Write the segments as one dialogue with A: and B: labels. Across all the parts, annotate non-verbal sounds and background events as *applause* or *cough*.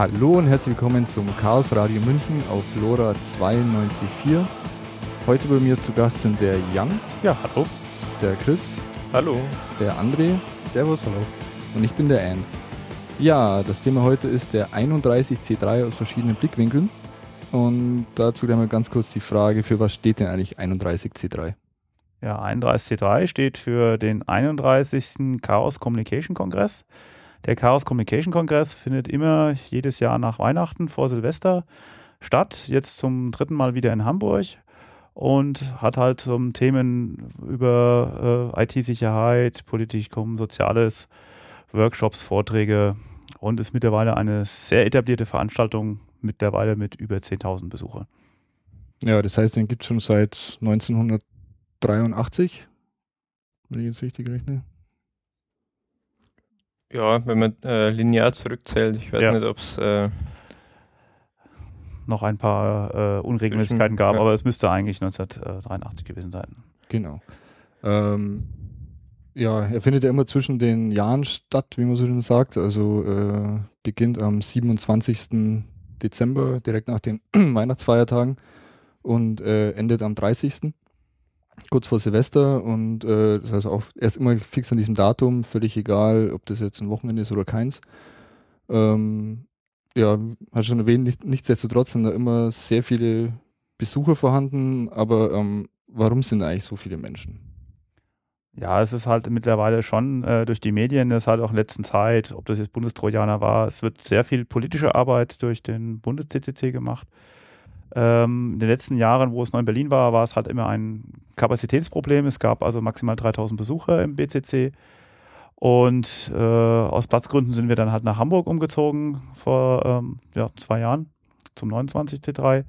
A: Hallo und herzlich willkommen zum Chaos Radio München auf LoRa 92.4. Heute bei mir zu Gast sind der Jan.
B: Ja, hallo.
A: Der Chris.
C: Hallo.
A: Der André.
D: Servus, hallo.
A: Und ich bin der Ernst. Ja, das Thema heute ist der 31C3 aus verschiedenen Blickwinkeln. Und dazu gleich mal ganz kurz die Frage, für was steht denn eigentlich 31C3?
B: Ja, 31C3 steht für den 31. Chaos Communication Kongress. Der Chaos Communication Kongress findet immer jedes Jahr nach Weihnachten vor Silvester statt. Jetzt zum dritten Mal wieder in Hamburg und hat halt um Themen über äh, IT-Sicherheit, Politikum, Soziales, Workshops, Vorträge und ist mittlerweile eine sehr etablierte Veranstaltung, mittlerweile mit über 10.000 Besuchern.
A: Ja, das heißt, den gibt es schon seit 1983, wenn ich jetzt richtig rechne.
C: Ja, wenn man äh, linear zurückzählt, ich weiß ja. nicht, ob es äh,
B: noch ein paar äh, Unregelmäßigkeiten gab, ja. aber es müsste eigentlich 1983 gewesen sein.
A: Genau. Ähm, ja, er findet ja immer zwischen den Jahren statt, wie man so schön sagt. Also äh, beginnt am 27. Dezember, direkt nach den *clears throat* Weihnachtsfeiertagen und äh, endet am 30 kurz vor Silvester und äh, das heißt auch erst immer fix an diesem Datum, völlig egal, ob das jetzt ein Wochenende ist oder keins. Ähm, ja, hat schon erwähnt, nicht, nichtsdestotrotz sind da immer sehr viele Besucher vorhanden, aber ähm, warum sind eigentlich so viele Menschen?
B: Ja, es ist halt mittlerweile schon äh, durch die Medien, es ist halt auch in der letzten Zeit, ob das jetzt Bundestrojaner war, es wird sehr viel politische Arbeit durch den Bundes-CCC gemacht. Ähm, in den letzten Jahren, wo es noch in Berlin war, war es halt immer ein Kapazitätsproblem. Es gab also maximal 3000 Besucher im BCC. Und äh, aus Platzgründen sind wir dann halt nach Hamburg umgezogen vor ähm, ja, zwei Jahren zum 29 C3.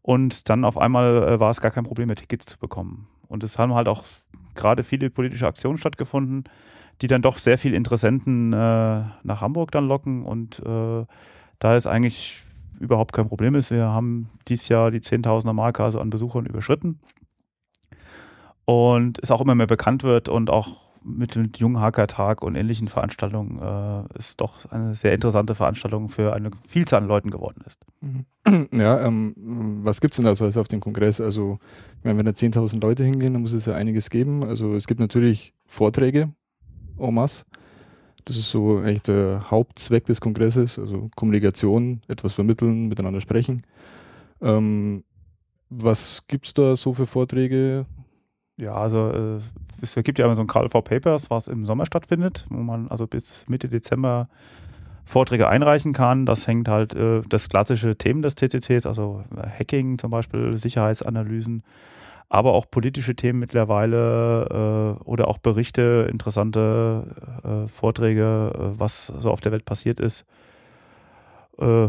B: Und dann auf einmal äh, war es gar kein Problem mehr, Tickets zu bekommen. Und es haben halt auch gerade viele politische Aktionen stattgefunden, die dann doch sehr viele Interessenten äh, nach Hamburg dann locken. Und äh, da ist eigentlich überhaupt kein Problem ist. Wir haben dieses Jahr die 10.000er Marke also an Besuchern überschritten. Und es auch immer mehr bekannt wird und auch mit dem Jungen Hacker-Tag und ähnlichen Veranstaltungen äh, ist doch eine sehr interessante Veranstaltung für eine Vielzahl an Leuten geworden ist.
A: Mhm. *clears throat* Ja, ähm, was gibt es denn da so also auf dem Kongress? Also, ich meine, wenn da 10.000 Leute hingehen, dann muss es ja einiges geben. Also, es gibt natürlich Vorträge, masse. Das ist so eigentlich der Hauptzweck des Kongresses, also Kommunikation, etwas vermitteln, miteinander sprechen. Ähm, was gibt es da so für Vorträge?
B: Ja, also äh, es gibt ja immer so ein for Papers, was im Sommer stattfindet, wo man also bis Mitte Dezember Vorträge einreichen kann. Das hängt halt äh, das klassische Themen des TCCs, also Hacking zum Beispiel, Sicherheitsanalysen, aber auch politische Themen mittlerweile äh, oder auch Berichte, interessante äh, Vorträge, äh, was so auf der Welt passiert ist. Äh,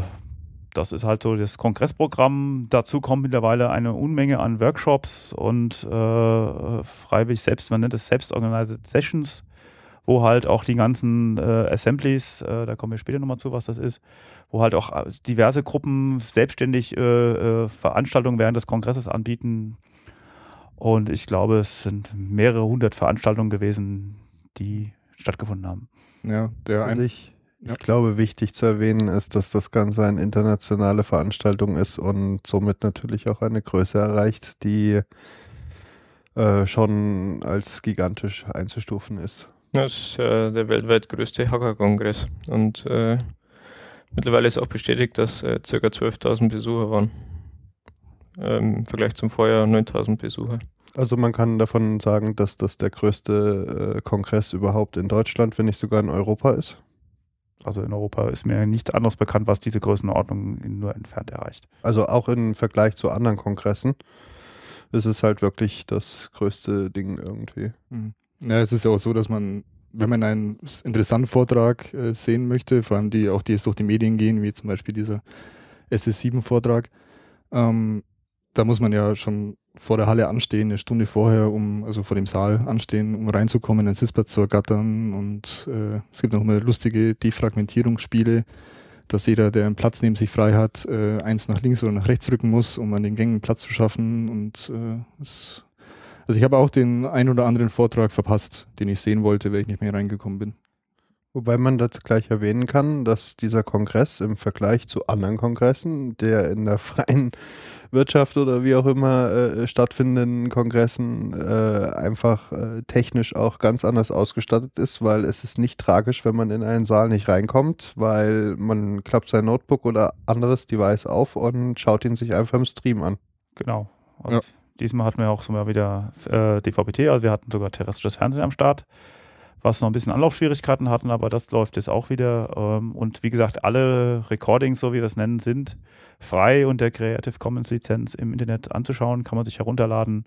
B: das ist halt so das Kongressprogramm. Dazu kommt mittlerweile eine Unmenge an Workshops und äh, freiwillig selbst, man nennt es selbstorganisierte Sessions, wo halt auch die ganzen äh, Assemblies, da kommen wir später nochmal zu, was das ist, wo halt auch diverse Gruppen selbstständig Veranstaltungen während des Kongresses anbieten und ich glaube, es sind mehrere hundert Veranstaltungen gewesen, die stattgefunden haben.
D: Ja, der also ich, ja. ich glaube, wichtig zu erwähnen ist, dass das Ganze eine internationale Veranstaltung ist und somit natürlich auch eine Größe erreicht, die äh, schon als gigantisch einzustufen ist.
C: Das ist äh, der weltweit größte Hacker-Kongress und äh, mittlerweile ist auch bestätigt, dass äh, ca. 12.000 Besucher waren ähm, im Vergleich zum Vorjahr 9000 Besucher.
D: Also man kann davon sagen, dass das der größte äh, Kongress überhaupt in Deutschland, wenn nicht sogar in Europa ist.
B: Also in Europa ist mir nichts anderes bekannt, was diese Größenordnung nur entfernt erreicht.
D: Also auch im Vergleich zu anderen Kongressen ist es halt wirklich das größte Ding irgendwie.
A: Mhm. Ja, es ist ja auch so, dass man, wenn man einen interessanten Vortrag äh, sehen möchte, vor allem die auch die jetzt durch die Medien gehen, wie zum Beispiel dieser SS7-Vortrag, ähm, da muss man ja schon vor der Halle anstehen, eine Stunde vorher, um, also vor dem Saal anstehen, um reinzukommen, einen Sitzplatz zu ergattern. Und äh, es gibt noch immer lustige Defragmentierungsspiele, dass jeder, der einen Platz neben sich frei hat, äh, eins nach links oder nach rechts rücken muss, um an den Gängen Platz zu schaffen. Und äh, es, also ich habe auch den ein oder anderen Vortrag verpasst, den ich sehen wollte, weil ich nicht mehr reingekommen bin.
D: Wobei man das gleich erwähnen kann, dass dieser Kongress im Vergleich zu anderen Kongressen, der in der freien *laughs* Wirtschaft oder wie auch immer äh, stattfindenden Kongressen äh, einfach äh, technisch auch ganz anders ausgestattet ist, weil es ist nicht tragisch, wenn man in einen Saal nicht reinkommt, weil man klappt sein Notebook oder anderes Device auf und schaut ihn sich einfach im Stream an.
B: Genau. Und ja. diesmal hatten wir auch so mal wieder äh, DVB-T, also wir hatten sogar terrestrisches Fernsehen am Start was noch ein bisschen Anlaufschwierigkeiten hatten, aber das läuft jetzt auch wieder. Ähm, und wie gesagt, alle Recordings, so wie wir es nennen, sind frei und der Creative Commons Lizenz im Internet anzuschauen, kann man sich herunterladen.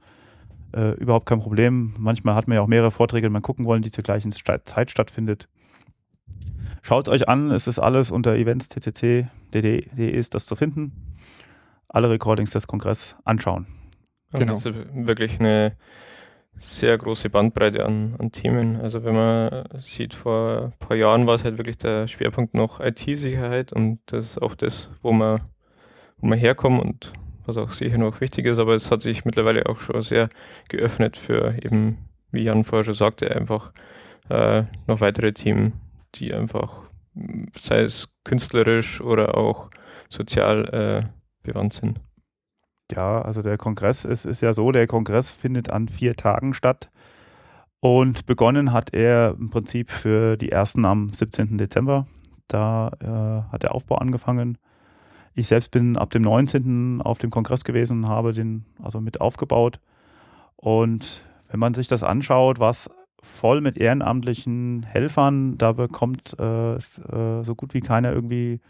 B: Äh, überhaupt kein Problem. Manchmal hat man ja auch mehrere Vorträge, die man gucken wollen, die zur gleichen Zeit stattfindet. Schaut es euch an, es ist alles unter events.ccc.de ist das zu finden. Alle Recordings des Kongresses anschauen.
C: Genau. Das ist wirklich eine sehr große Bandbreite an, an Themen. Also wenn man sieht, vor ein paar Jahren war es halt wirklich der Schwerpunkt noch IT-Sicherheit und das ist auch das, wo man, wo man herkommt und was auch sicher noch wichtig ist, aber es hat sich mittlerweile auch schon sehr geöffnet für eben, wie Jan vorher schon sagte, einfach äh, noch weitere Themen, die einfach, sei es künstlerisch oder auch sozial äh, bewandt sind.
B: Ja, also der Kongress, es ist ja so, der Kongress findet an vier Tagen statt. Und begonnen hat er im Prinzip für die ersten am 17. Dezember. Da äh, hat der Aufbau angefangen. Ich selbst bin ab dem 19. auf dem Kongress gewesen und habe den also mit aufgebaut. Und wenn man sich das anschaut, was voll mit ehrenamtlichen Helfern, da bekommt äh, äh, so gut wie keiner irgendwie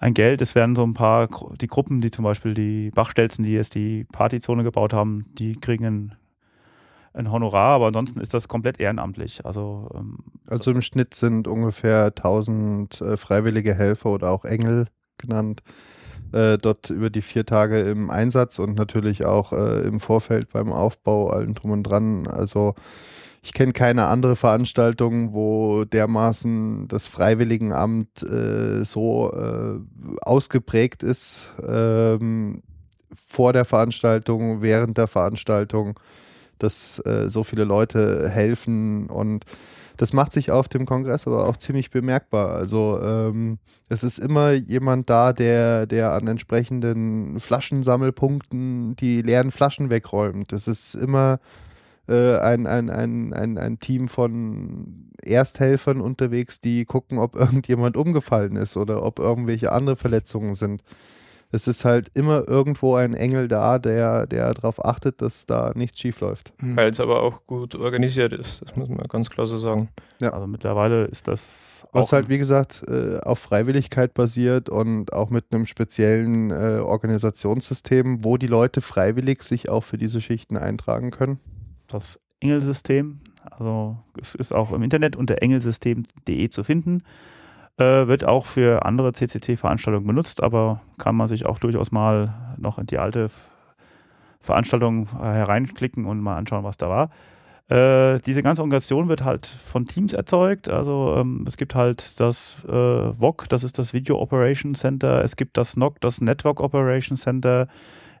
B: ein Geld. Es werden so ein paar, die Gruppen, die zum Beispiel die Bachstelzen, die jetzt die Partyzone gebaut haben, die kriegen ein, ein Honorar, aber ansonsten ist das komplett ehrenamtlich. Also,
D: ähm, also im Schnitt sind ungefähr 1000 äh, freiwillige Helfer oder auch Engel genannt. Äh, dort über die vier Tage im Einsatz und natürlich auch äh, im Vorfeld beim Aufbau, allen drum und dran. Also ich kenne keine andere Veranstaltung, wo dermaßen das Freiwilligenamt äh, so äh, ausgeprägt ist ähm, vor der Veranstaltung, während der Veranstaltung, dass äh, so viele Leute helfen und das macht sich auf dem Kongress aber auch ziemlich bemerkbar. Also ähm, es ist immer jemand da, der, der an entsprechenden Flaschensammelpunkten die leeren Flaschen wegräumt. Es ist immer äh, ein, ein, ein, ein, ein Team von Ersthelfern unterwegs, die gucken, ob irgendjemand umgefallen ist oder ob irgendwelche andere Verletzungen sind. Es ist halt immer irgendwo ein Engel da, der, der darauf achtet, dass da nichts schief läuft.
C: Mhm. Weil es aber auch gut organisiert ist, das muss man ganz klar so sagen.
B: Ja. Also mittlerweile ist das.
D: Was halt, wie gesagt, äh, auf Freiwilligkeit basiert und auch mit einem speziellen äh, Organisationssystem, wo die Leute freiwillig sich auch für diese Schichten eintragen können
B: das Engelsystem. Also es ist auch im Internet unter engelsystem.de zu finden. Äh, wird auch für andere CCC-Veranstaltungen benutzt, aber kann man sich auch durchaus mal noch in die alte Veranstaltung äh, hereinklicken und mal anschauen, was da war. Äh, diese ganze Organisation wird halt von Teams erzeugt. Also ähm, es gibt halt das äh, VOC, das ist das Video Operation Center. Es gibt das NOC, das Network Operation Center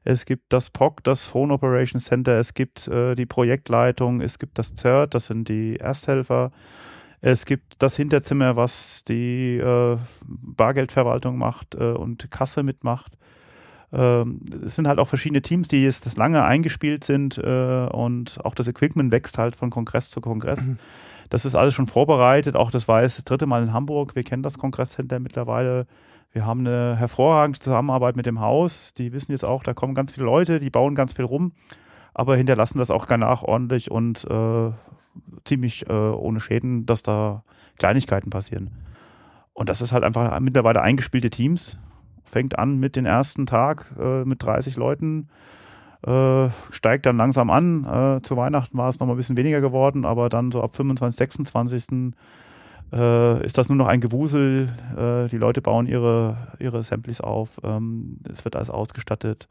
B: es gibt das POC, das Phone Operation Center, es gibt äh, die Projektleitung, es gibt das CERT, das sind die Ersthelfer, es gibt das Hinterzimmer, was die äh, Bargeldverwaltung macht äh, und Kasse mitmacht. Ähm, es sind halt auch verschiedene Teams, die jetzt das lange eingespielt sind äh, und auch das Equipment wächst halt von Kongress zu Kongress. Mhm. Das ist alles schon vorbereitet. Auch das war jetzt das dritte Mal in Hamburg. Wir kennen das Kongresscenter mittlerweile. Wir haben eine hervorragende Zusammenarbeit mit dem Haus. Die wissen jetzt auch, da kommen ganz viele Leute, die bauen ganz viel rum, aber hinterlassen das auch danach ordentlich und äh, ziemlich äh, ohne Schäden, dass da Kleinigkeiten passieren. Und das ist halt einfach mittlerweile eingespielte Teams. Fängt an mit dem ersten Tag äh, mit 30 Leuten, äh, steigt dann langsam an. Äh, zu Weihnachten war es noch mal ein bisschen weniger geworden, aber dann so ab 25, 26 äh, ist das nur noch ein Gewusel. Äh, die Leute bauen ihre, ihre Samples auf. Ähm, es wird alles ausgestattet.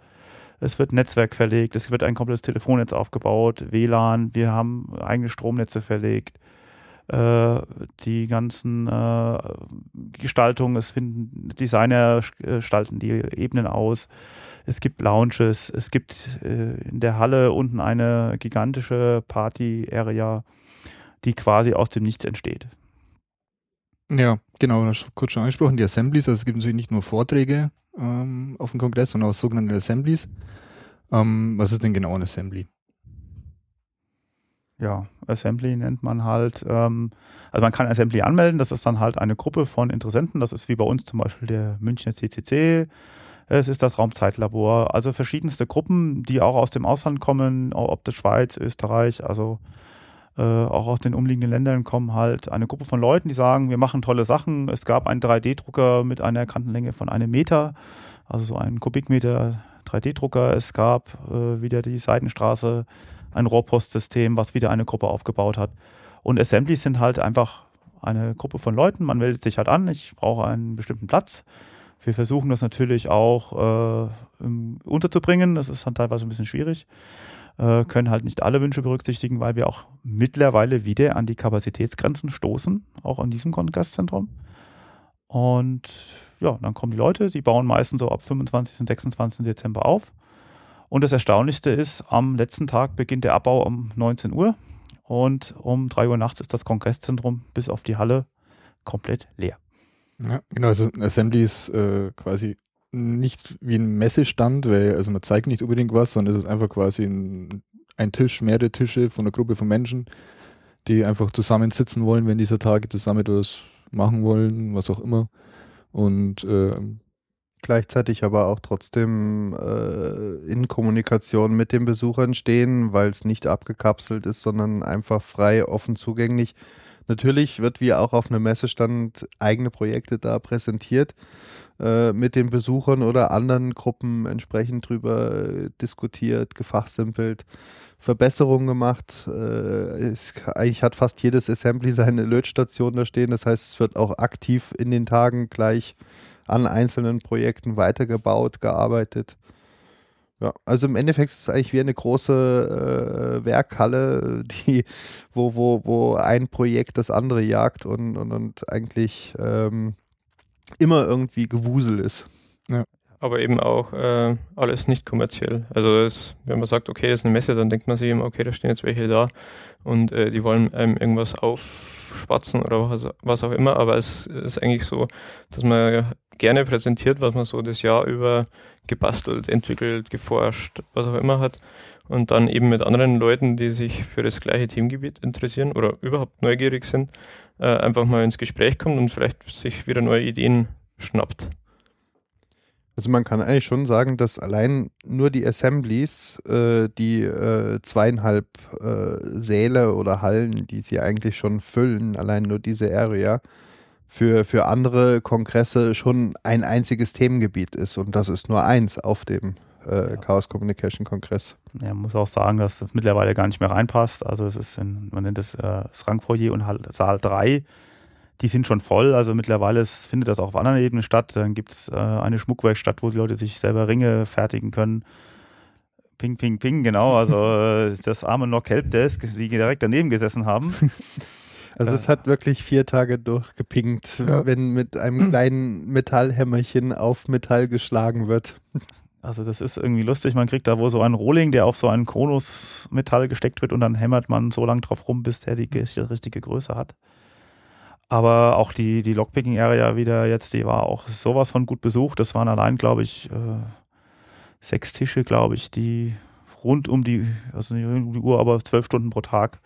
B: Es wird Netzwerk verlegt. Es wird ein komplettes Telefonnetz aufgebaut. WLAN. Wir haben eigene Stromnetze verlegt. Äh, die ganzen äh, Gestaltungen. Es finden Designer äh, gestalten die Ebenen aus. Es gibt Lounges. Es gibt äh, in der Halle unten eine gigantische Party-Area, die quasi aus dem Nichts entsteht.
A: Ja, genau, das hast kurz schon angesprochen, die Assemblies, also es gibt natürlich nicht nur Vorträge ähm, auf dem Kongress, sondern auch sogenannte Assemblies. Ähm, was ist denn genau ein Assembly?
B: Ja, Assembly nennt man halt, ähm, also man kann Assembly anmelden, das ist dann halt eine Gruppe von Interessenten, das ist wie bei uns zum Beispiel der Münchner CCC, es ist das Raumzeitlabor, also verschiedenste Gruppen, die auch aus dem Ausland kommen, ob das Schweiz, Österreich, also äh, auch aus den umliegenden Ländern kommen halt eine Gruppe von Leuten, die sagen, wir machen tolle Sachen. Es gab einen 3D-Drucker mit einer Kantenlänge von einem Meter, also so einen Kubikmeter 3D-Drucker. Es gab äh, wieder die Seitenstraße, ein Rohrpostsystem, was wieder eine Gruppe aufgebaut hat. Und Assemblies sind halt einfach eine Gruppe von Leuten. Man meldet sich halt an, ich brauche einen bestimmten Platz. Wir versuchen das natürlich auch äh, unterzubringen. Das ist dann teilweise ein bisschen schwierig. Äh, können halt nicht alle Wünsche berücksichtigen, weil wir auch mittlerweile wieder an die Kapazitätsgrenzen stoßen, auch an diesem Kongresszentrum. Und ja, dann kommen die Leute, die bauen meistens so ab 25. und 26. Dezember auf. Und das Erstaunlichste ist, am letzten Tag beginnt der Abbau um 19 Uhr und um 3 Uhr nachts ist das Kongresszentrum bis auf die Halle komplett leer.
A: Ja, genau, also Assembly ist äh, quasi nicht wie ein Messestand, weil also man zeigt nicht unbedingt was, sondern es ist einfach quasi ein, ein Tisch, mehrere Tische von einer Gruppe von Menschen, die einfach zusammen sitzen wollen, wenn dieser Tage zusammen etwas machen wollen, was auch immer. Und äh,
D: gleichzeitig aber auch trotzdem äh, in Kommunikation mit den Besuchern stehen, weil es nicht abgekapselt ist, sondern einfach frei, offen zugänglich. Natürlich wird wie auch auf einem Messestand eigene Projekte da präsentiert äh, mit den Besuchern oder anderen Gruppen entsprechend drüber äh, diskutiert, gefachsimpelt, Verbesserungen gemacht. Äh, es, eigentlich hat fast jedes Assembly seine Lötstation da stehen. Das heißt, es wird auch aktiv in den Tagen gleich an einzelnen Projekten weitergebaut, gearbeitet. Ja, also im Endeffekt ist es eigentlich wie eine große äh, Werkhalle, *laughs* die, wo, wo, wo ein Projekt das andere jagt und, und, und eigentlich ähm, immer irgendwie Gewusel ist.
C: Ja. Aber eben auch äh, alles nicht kommerziell. Also es, wenn man sagt, okay, das ist eine Messe, dann denkt man sich immer, okay, da stehen jetzt welche da und äh, die wollen einem irgendwas aufspatzen oder was, was auch immer. Aber es ist eigentlich so, dass man gerne präsentiert, was man so das Jahr über gebastelt, entwickelt, geforscht, was auch immer hat. Und dann eben mit anderen Leuten, die sich für das gleiche Themengebiet interessieren oder überhaupt neugierig sind, äh, einfach mal ins Gespräch kommt und vielleicht sich wieder neue Ideen schnappt.
D: Also man kann eigentlich schon sagen, dass allein nur die Assemblies, äh, die äh, zweieinhalb äh, Säle oder Hallen, die sie eigentlich schon füllen, allein nur diese Area, für, für andere Kongresse schon ein einziges Themengebiet ist. Und das ist nur eins auf dem äh, ja. Chaos Communication Kongress.
B: Ja, man muss auch sagen, dass das mittlerweile gar nicht mehr reinpasst. Also es ist, in, man nennt es äh, das Rangfoyer und Saal 3. Die sind schon voll. Also mittlerweile ist, findet das auch auf anderen Ebenen statt. Dann gibt es äh, eine Schmuckwerkstatt, wo die Leute sich selber Ringe fertigen können. Ping, ping, ping, genau. Also *laughs* äh, das arme Nock Help Desk, die direkt daneben gesessen haben. *laughs*
D: Also es hat wirklich vier Tage durchgepinkt, ja. wenn mit einem kleinen Metallhämmerchen auf Metall geschlagen wird.
B: Also das ist irgendwie lustig. Man kriegt da wohl so einen Rohling, der auf so ein Konusmetall gesteckt wird und dann hämmert man so lange drauf rum, bis der die, die richtige Größe hat. Aber auch die, die Lockpicking-Area wieder jetzt, die war auch sowas von gut besucht. Das waren allein, glaube ich, äh, sechs Tische, glaube ich, die rund um die, also nicht um die Uhr, aber zwölf Stunden pro Tag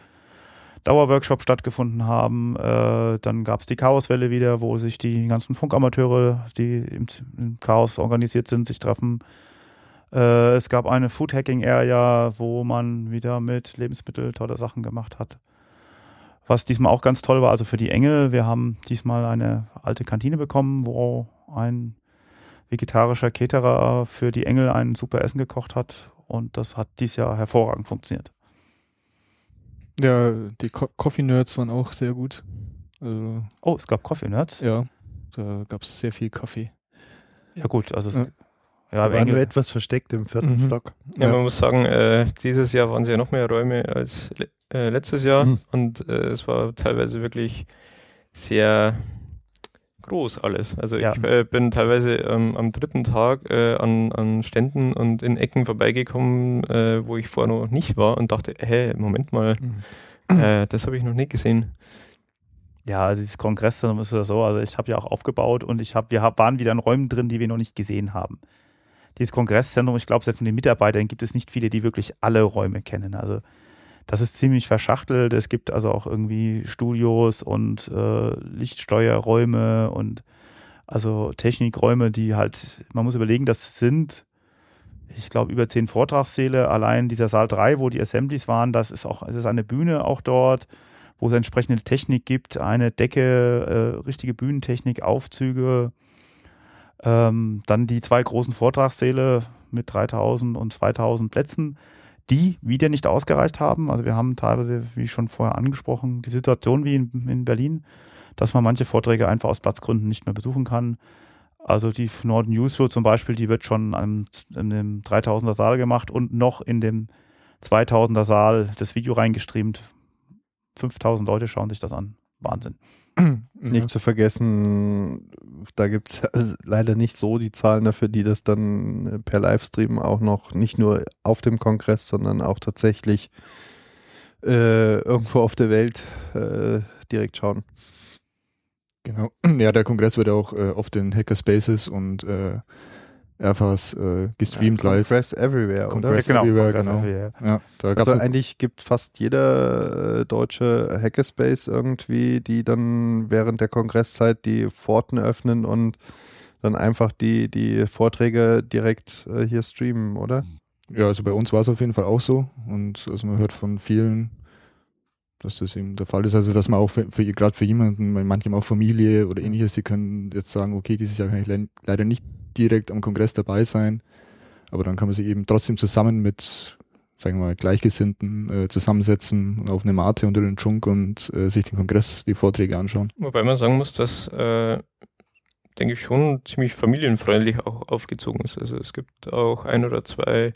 B: Dauerworkshop stattgefunden haben. Äh, dann gab es die Chaoswelle wieder, wo sich die ganzen Funkamateure, die im, im Chaos organisiert sind, sich treffen. Äh, es gab eine Food Hacking Area, wo man wieder mit Lebensmitteln tolle Sachen gemacht hat. Was diesmal auch ganz toll war, also für die Engel, wir haben diesmal eine alte Kantine bekommen, wo ein vegetarischer Caterer für die Engel ein super Essen gekocht hat und das hat dieses Jahr hervorragend funktioniert.
A: Ja, die Co Coffee Nerds waren auch sehr gut.
B: Also, oh, es gab Coffee Nerds?
A: Ja, da gab es sehr viel Kaffee.
B: Ja, gut, also es,
D: ja. Ja, war nur etwas versteckt im vierten mhm. Stock.
C: Ja, ja, man muss sagen, äh, dieses Jahr waren es ja noch mehr Räume als le äh, letztes Jahr mhm. und äh, es war teilweise wirklich sehr groß alles. Also ja. ich äh, bin teilweise ähm, am dritten Tag äh, an, an Ständen und in Ecken vorbeigekommen, äh, wo ich vorher noch nicht war und dachte, hä, Moment mal, mhm. Äh, das habe ich noch nicht gesehen.
B: Ja, also dieses Kongresszentrum ist ja so, also ich habe ja auch aufgebaut und ich habe, wir hab, waren wieder in Räumen drin, die wir noch nicht gesehen haben. Dieses Kongresszentrum, ich glaube, selbst von den Mitarbeitern gibt es nicht viele, die wirklich alle Räume kennen. Also das ist ziemlich verschachtelt. Es gibt also auch irgendwie Studios und äh, Lichtsteuerräume und also Technikräume, die halt, man muss überlegen, das sind, ich glaube, über zehn Vortragssäle. Allein dieser Saal 3, wo die Assemblies waren, das ist auch, das ist eine Bühne auch dort wo es entsprechende Technik gibt, eine Decke, äh, richtige Bühnentechnik, Aufzüge, ähm, dann die zwei großen Vortragssäle mit 3000 und 2000 Plätzen, die wieder nicht ausgereicht haben. Also wir haben teilweise, wie schon vorher angesprochen, die Situation wie in, in Berlin, dass man manche Vorträge einfach aus Platzgründen nicht mehr besuchen kann. Also die Norden News Show zum Beispiel, die wird schon in dem 3000er Saal gemacht und noch in dem 2000er Saal das Video reingestreamt, 5000 Leute schauen sich das an. Wahnsinn.
D: Nicht zu vergessen, da gibt es *laughs* leider nicht so die Zahlen dafür, die das dann per Livestream auch noch nicht nur auf dem Kongress, sondern auch tatsächlich äh, irgendwo auf der Welt äh, direkt schauen.
A: Genau. *clears throat* Ja, der Kongress wird auch äh, oft in Hackerspaces und Airfast äh, gestreamt
D: ja,
A: live.
D: Congress Everywhere,
A: Congress
D: oder?
A: Genau, Everywhere, genau. Everywhere. Ja,
D: da also eigentlich gibt fast jeder äh, deutsche Hackerspace irgendwie, die dann während der Kongresszeit die Pforten öffnen und dann einfach die, die Vorträge direkt äh, hier streamen, oder?
A: Ja, also bei uns war es auf jeden Fall auch so und also man hört von vielen, dass das eben der Fall ist. Also dass man auch für, für gerade für jemanden, manchmal auch Familie oder ähnliches, die können jetzt sagen, okay, dieses Jahr kann ich le leider nicht direkt am Kongress dabei sein. Aber dann kann man sich eben trotzdem zusammen mit, sagen wir mal, Gleichgesinnten äh, zusammensetzen auf eine Mate unter den Schunk und äh, sich den Kongress, die Vorträge anschauen.
C: Wobei man sagen muss, dass, äh, denke ich, schon ziemlich familienfreundlich auch aufgezogen ist. Also es gibt auch ein oder zwei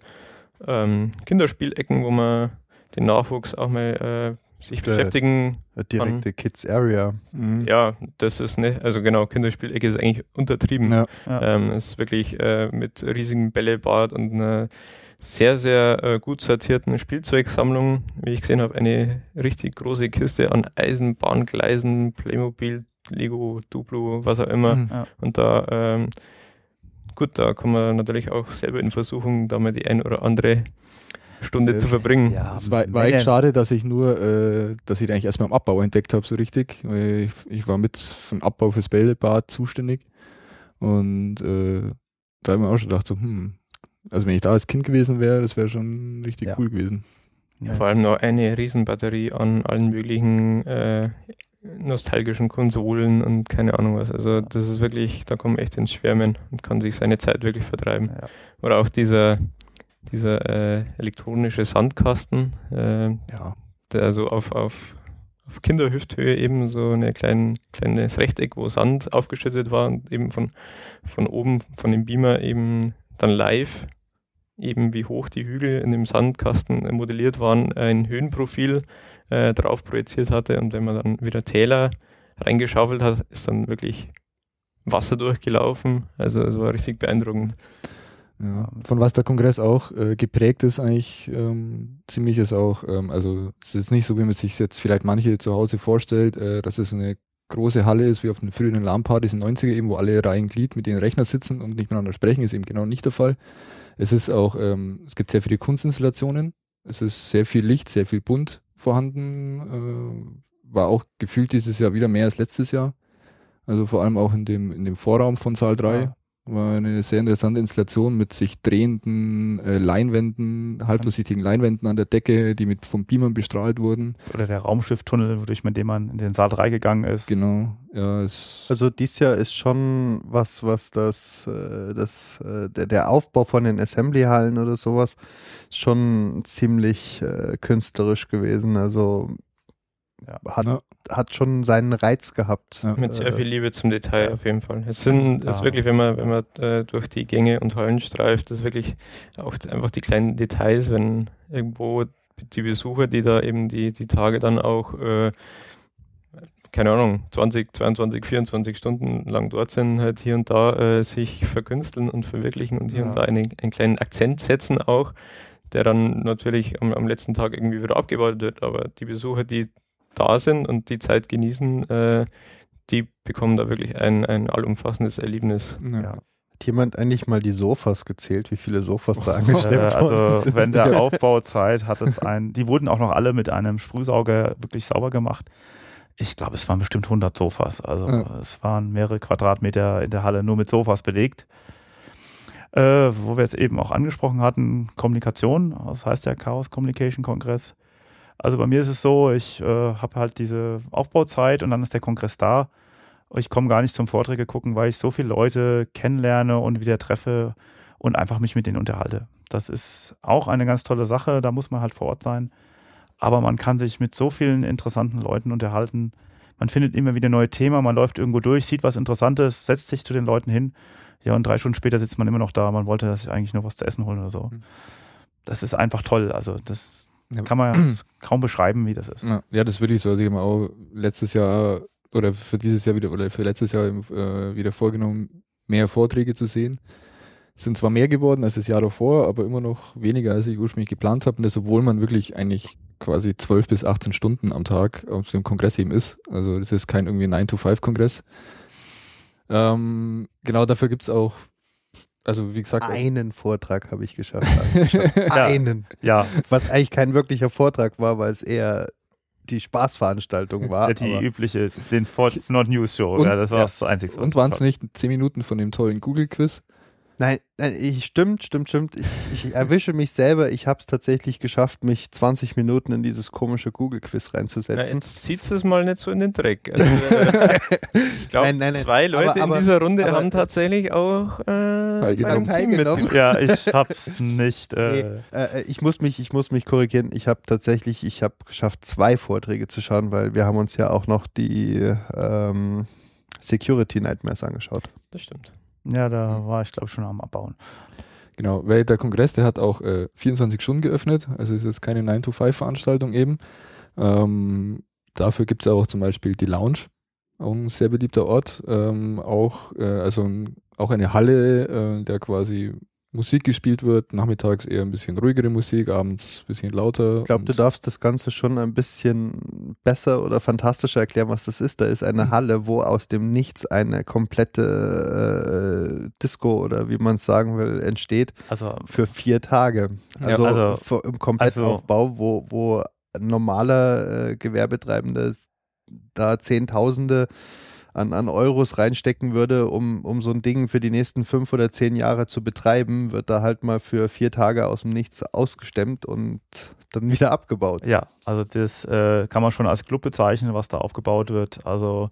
C: ähm, Kinderspielecken, wo man den Nachwuchs auch mal äh, sich der, beschäftigen.
D: Direkte Kids Area.
C: Mhm. Ja, das ist ne, also genau, Kinderspielecke ist eigentlich untertrieben. Ja. Ja. Ähm, ist wirklich äh, mit riesigen Bällebad und einer sehr, sehr äh, gut sortierten Spielzeugsammlung. Wie ich gesehen habe, eine richtig große Kiste an Eisenbahngleisen, Playmobil, Lego, Duplo, was auch immer. Mhm. Ja. Und da, ähm, gut, da kann man natürlich auch selber in Versuchung, da mal die ein oder andere Stunde äh, zu verbringen.
A: Ja, es war, war echt schade, dass ich nur, äh, dass ich eigentlich erst mal im Abbau entdeckt habe, so richtig. Ich, ich, war mit vom Abbau fürs Bällebad zuständig und äh, da habe ich mir auch schon gedacht, so, hm, also wenn ich da als Kind gewesen wäre, das wäre schon richtig ja. cool gewesen.
C: Ja, vor allem noch eine Riesenbatterie an allen möglichen äh, nostalgischen Konsolen und keine Ahnung was. Also das ist wirklich, da kommt man echt ins Schwärmen und kann sich seine Zeit wirklich vertreiben. Ja. Oder auch dieser dieser äh, elektronische Sandkasten, äh, ja. der so auf, auf, auf Kinderhüfthöhe eben so ein klein, kleines Rechteck, wo Sand aufgeschüttet war und eben von, von oben von dem Beamer eben dann live eben wie hoch die Hügel in dem Sandkasten modelliert waren, ein Höhenprofil äh, drauf projiziert hatte und wenn man dann wieder Täler reingeschaufelt hat, ist dann wirklich Wasser durchgelaufen. Also es war richtig beeindruckend.
A: Ja, von was der Kongress auch äh, geprägt ist, eigentlich ähm, ziemlich ist auch, ähm, also es ist nicht so, wie man sich jetzt vielleicht manche zu Hause vorstellt, äh, dass es eine große Halle ist, wie auf den früheren LAN-Partys in den 90er eben, wo alle Reihen Glied mit den Rechner sitzen und nicht miteinander sprechen, ist eben genau nicht der Fall. Es ist auch, ähm, es gibt sehr viele Kunstinstallationen, es ist sehr viel Licht, sehr viel bunt vorhanden, äh, war auch gefühlt dieses Jahr wieder mehr als letztes Jahr. Also vor allem auch in dem, in dem Vorraum von Saal 3. Ja. War eine sehr interessante Installation mit sich drehenden äh, Leinwänden, halbdurchsichtigen Leinwänden an der Decke, die mit vom Beamern bestrahlt wurden.
B: Oder der Raumschifftunnel, wodurch man dem man in den Saal 3 gegangen ist.
A: Genau. Ja,
D: also dies Jahr ist schon was, was das, äh, das äh, der, der Aufbau von den Assembly-Hallen oder sowas schon ziemlich äh, künstlerisch gewesen. Also ja. Hat, ja. hat schon seinen Reiz gehabt.
C: Ja. Mit sehr viel Liebe zum Detail auf jeden Fall. Es sind es ist wirklich, wenn man, wenn man äh, durch die Gänge und Hallen streift, das ist wirklich auch einfach die kleinen Details, wenn irgendwo die Besucher, die da eben die, die Tage dann auch äh, keine Ahnung, 20, 22, 24 Stunden lang dort sind, halt hier und da äh, sich verkünsteln und verwirklichen und hier und da eine, einen kleinen Akzent setzen auch, der dann natürlich am, am letzten Tag irgendwie wieder abgebaut wird. Aber die Besucher, die da sind und die Zeit genießen, äh, die bekommen da wirklich ein, ein allumfassendes Erlebnis.
A: Ja.
D: Hat jemand eigentlich mal die Sofas gezählt, wie viele Sofas da *laughs*
B: Äh,
D: angeschleppt wurden?
B: also während der *laughs* Aufbauzeit hat es ein, die wurden auch noch alle mit einem Sprühsauger wirklich sauber gemacht. Ich glaube, es waren bestimmt 100 Sofas. Also
A: Ja.
B: es waren mehrere Quadratmeter in der Halle nur mit Sofas belegt. Äh, wo wir es eben auch angesprochen hatten, Kommunikation, das heißt ja Chaos Communication Kongress. Also bei mir ist es so, ich äh, habe halt diese Aufbauzeit und dann ist der Kongress da. Ich komme gar nicht zum Vorträge gucken, weil ich so viele Leute kennenlerne und wieder treffe und einfach mich mit denen unterhalte. Das ist auch eine ganz tolle Sache, da muss man halt vor Ort sein. Aber man kann sich mit so vielen interessanten Leuten unterhalten. Man findet immer wieder neue Themen, man läuft irgendwo durch, sieht was Interessantes, setzt sich zu den Leuten hin. Ja, und drei Stunden später sitzt man immer noch da. Man wollte sich eigentlich nur was zu essen holen oder so.
A: Mhm.
B: Das ist einfach toll. Also, das
A: Ja.
B: kann man *clears throat* kaum beschreiben, wie das ist.
A: Ja, ja, das würde ich so. Also ich habe auch letztes Jahr oder für dieses Jahr wieder oder für letztes Jahr äh, wieder vorgenommen, mehr Vorträge zu sehen. Es sind zwar mehr geworden als das Jahr davor, aber immer noch weniger, als ich ursprünglich geplant habe. Und das, obwohl man wirklich eigentlich quasi 12 bis 18 Stunden am Tag auf dem Kongress eben ist. Also das ist kein irgendwie 9-to-5-Kongress. Ähm, genau dafür gibt es auch, also wie gesagt, also-
D: Einen Vortrag habe ich geschafft. *laughs* Einen.
B: Ja,
D: Was eigentlich kein wirklicher Vortrag war, weil es eher die Spaßveranstaltung war.
B: die
D: aber
B: übliche, den Fort Not News Show.
A: Und-
B: ja, das war
A: ja.
B: das Einzige.
A: und waren es nicht 10 Minuten von dem tollen Google-Quiz?
D: Nein, nein, ich, stimmt, stimmt, stimmt. Ich, ich *laughs* erwische mich selber. Ich habe es tatsächlich geschafft, mich 20 Minuten in dieses komische Google-Quiz
C: Na,
D: reinzusetzen.
C: jetzt zieht es mal nicht so in den Dreck. *laughs* Also, äh, ich glaube,
D: Nein, nein, nein.
C: zwei Leute
D: Aber- aber-
C: in dieser Runde
D: aber-
C: haben tatsächlich auch äh,
A: Teilgenommen.
B: Ja, ich hab's nicht. Äh,
D: Nee, äh, ich, muss mich, ich muss mich korrigieren. Ich habe tatsächlich, ich habe geschafft, zwei Vorträge zu schauen, weil wir haben uns ja auch noch die ähm, Security Nightmares angeschaut.
C: Das stimmt.
B: Ja, da war ich, glaube schon am Abbauen.
A: Genau, weil der Kongress, der hat auch äh, 24 Stunden geöffnet, also es ist keine 9-to-5-Veranstaltung eben. Ähm, dafür gibt es auch zum Beispiel die Lounge, auch ein sehr beliebter Ort, ähm, auch, äh, also ein, auch eine Halle, äh, der quasi Musik gespielt wird, nachmittags eher ein bisschen ruhigere Musik, abends ein bisschen lauter.
D: Ich glaube, du darfst das Ganze schon ein bisschen besser oder fantastischer erklären, was das ist. Da ist eine Halle, wo aus dem Nichts eine komplette äh, Disco oder wie man es sagen will, entsteht
B: Also,
D: für vier Tage.
A: Ja,
D: Also,
B: also-
D: vor- im Komplettaufbau, wo, wo ein normaler äh, Gewerbetreibender da Zehntausende an, an Euros reinstecken würde, um, um so ein Ding für die nächsten fünf oder zehn Jahre zu betreiben, wird da halt mal für vier Tage aus dem Nichts ausgestemmt und dann *laughs* wieder abgebaut.
B: ja, also das äh, kann man schon als Club bezeichnen, was da aufgebaut wird. Also,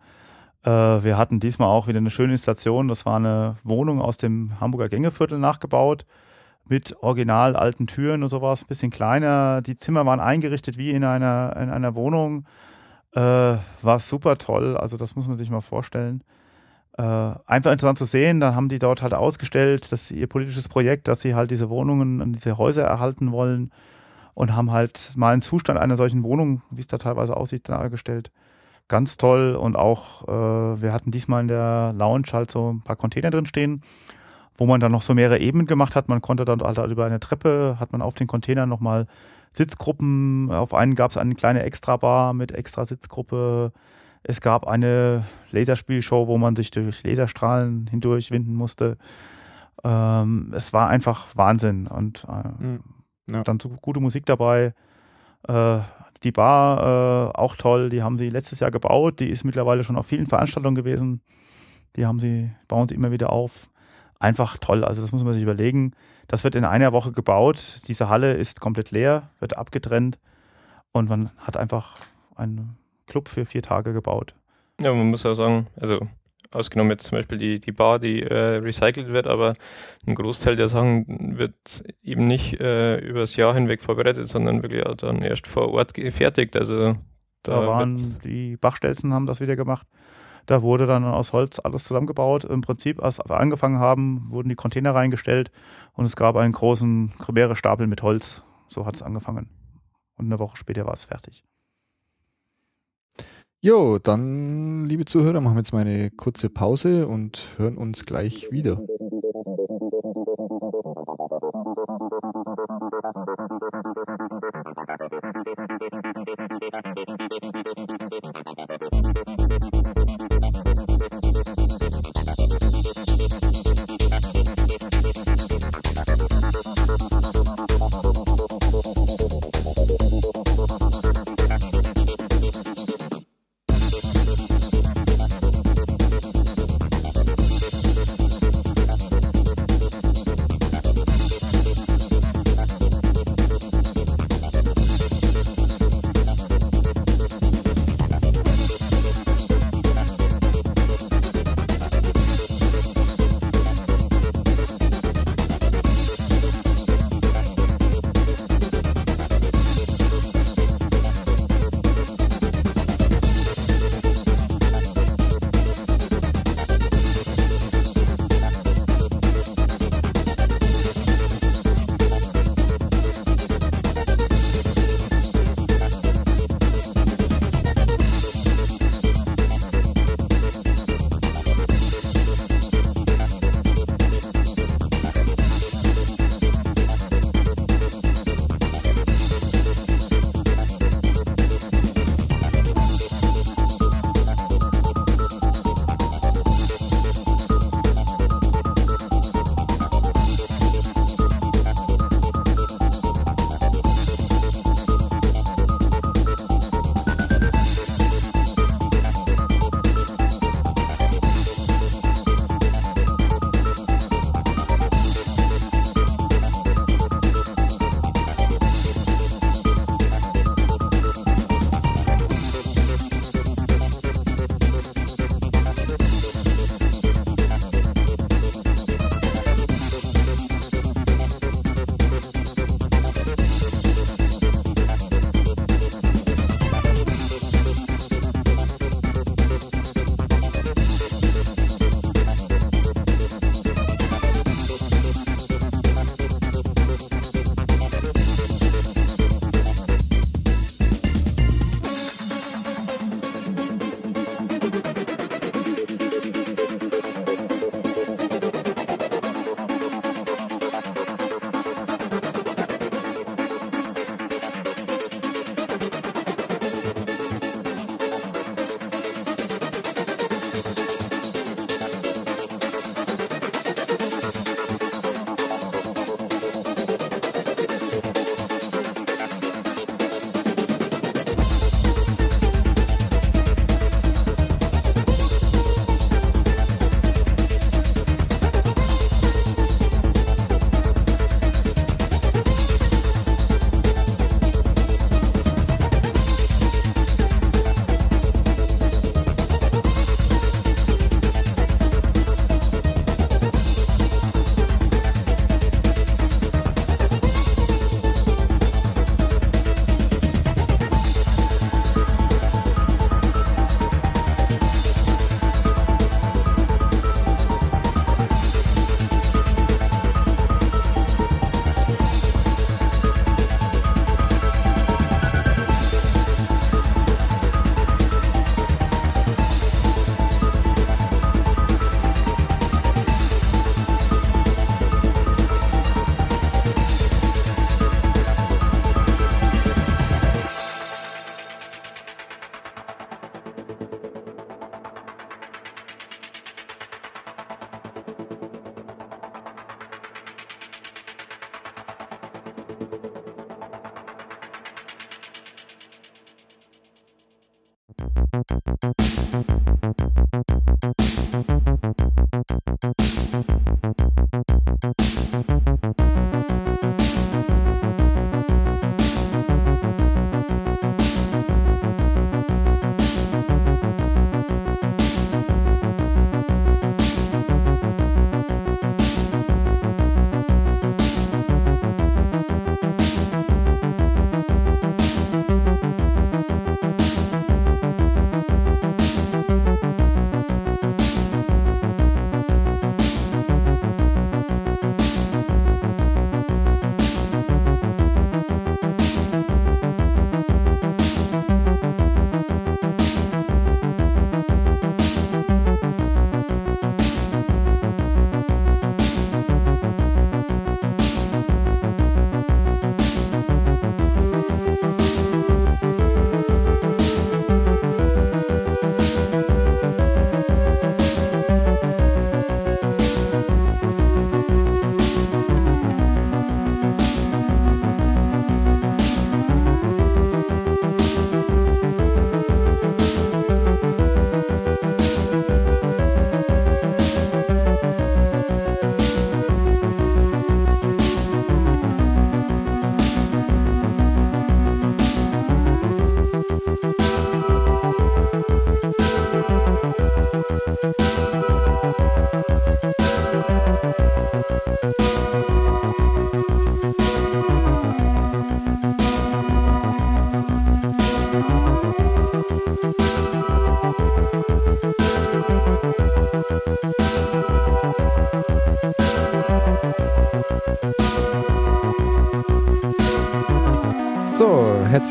B: äh, wir hatten diesmal auch wieder eine schöne Installation. Das war eine Wohnung aus dem Hamburger Gängeviertel nachgebaut. Mit original alten Türen und sowas, ein bisschen kleiner. Die Zimmer waren eingerichtet wie in einer, in einer Wohnung. Äh, war super toll, also das muss man sich mal vorstellen. Äh, einfach interessant zu sehen, dann haben die dort halt ausgestellt, dass ihr politisches Projekt, dass sie halt diese Wohnungen und diese Häuser erhalten wollen und haben halt mal einen Zustand einer solchen Wohnung, wie es da teilweise aussieht, dargestellt. Ganz toll und auch, äh, wir hatten diesmal in der Lounge halt so ein paar Container drin stehen, wo man dann noch so mehrere Ebenen gemacht hat. Man konnte dann halt über eine Treppe, hat man auf den Containern nochmal Sitzgruppen. Auf einen gab es eine kleine Extrabar mit extra Sitzgruppe. Es gab eine Laserspielshow, wo man sich durch Laserstrahlen hindurchwinden musste. Ähm, es war einfach Wahnsinn und äh,
A: Mhm. Ja.
B: dann so gute Musik dabei. Äh, die Bar äh, auch toll, die haben sie letztes Jahr gebaut. Die ist mittlerweile schon auf vielen Veranstaltungen gewesen. Die haben sie, bauen sie immer wieder auf. Einfach toll, also das muss man sich überlegen. Das wird in einer Woche gebaut. Diese Halle ist komplett leer, wird abgetrennt und man hat einfach einen Club für vier Tage gebaut.
C: Ja, man muss auch sagen, also ausgenommen jetzt zum Beispiel die, die Bar, die äh, recycelt wird, aber ein Großteil der Sachen wird eben nicht äh, übers Jahr hinweg vorbereitet, sondern wirklich auch dann erst vor Ort gefertigt. Also
B: Da,
C: da,
B: waren die Bachstelzen haben das wieder gemacht. Da wurde dann aus Holz alles zusammengebaut. Im Prinzip, als wir angefangen haben, wurden die Container reingestellt und es gab einen großen mehrere Stapel mit Holz. So hat es angefangen. Und eine Woche später war es fertig.
A: Jo, dann, liebe Zuhörer, machen wir jetzt mal eine kurze Pause und hören uns gleich wieder. Thank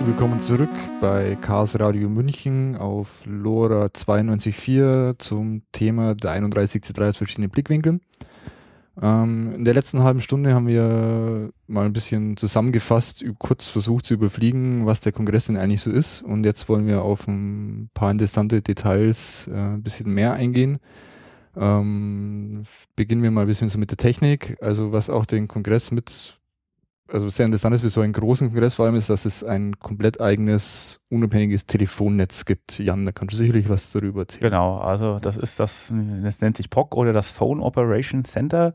A: willkommen zurück bei Chaos Radio München auf LoRa 92.4 zum Thema der 31C3 aus verschiedenen Blickwinkeln. Ähm, in der letzten halben Stunde haben wir mal ein bisschen zusammengefasst, kurz versucht zu überfliegen, was der Kongress denn eigentlich so ist. Und jetzt wollen wir auf ein paar interessante Details äh, ein bisschen mehr eingehen. Ähm, beginnen wir mal ein bisschen so mit der Technik. Also was auch den Kongress mit also sehr interessant ist für so einen großen Kongress vor allem ist, dass es ein komplett eigenes, unabhängiges Telefonnetz gibt. Jan, da kannst du sicherlich was darüber erzählen.
B: Genau, also das ist das, das nennt sich POC oder das Phone Operation Center.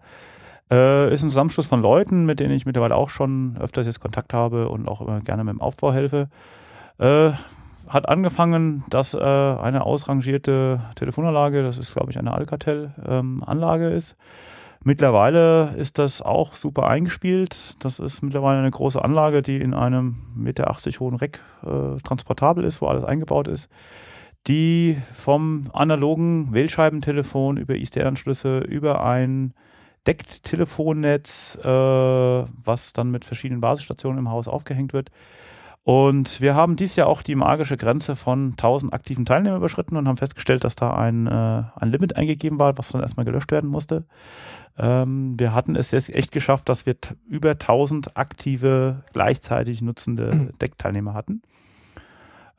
B: Äh, ist ein Zusammenschluss von Leuten, mit denen ich mittlerweile auch schon öfters jetzt Kontakt habe und auch immer gerne mit dem Aufbau helfe. Äh, hat angefangen, dass äh, eine ausrangierte Telefonanlage, das ist glaube ich eine Alcatel-Anlage ähm, ist, Mittlerweile ist das auch super eingespielt. Das ist mittlerweile eine große Anlage, die in einem 1,80 Meter hohen Reck äh, transportabel ist, wo alles eingebaut ist, die vom analogen Wählscheibentelefon über ISDN-Anschlüsse über ein Deckt-Telefonnetz, äh, was dann mit verschiedenen Basisstationen im Haus aufgehängt wird, und wir haben dies Jahr auch die magische Grenze von 1000 aktiven Teilnehmern überschritten und haben festgestellt, dass da ein, äh, ein Limit eingegeben war, was dann erstmal gelöscht werden musste. Ähm, wir hatten es jetzt echt geschafft, dass wir über 1000 aktive, gleichzeitig nutzende *clears throat* Deckteilnehmer hatten.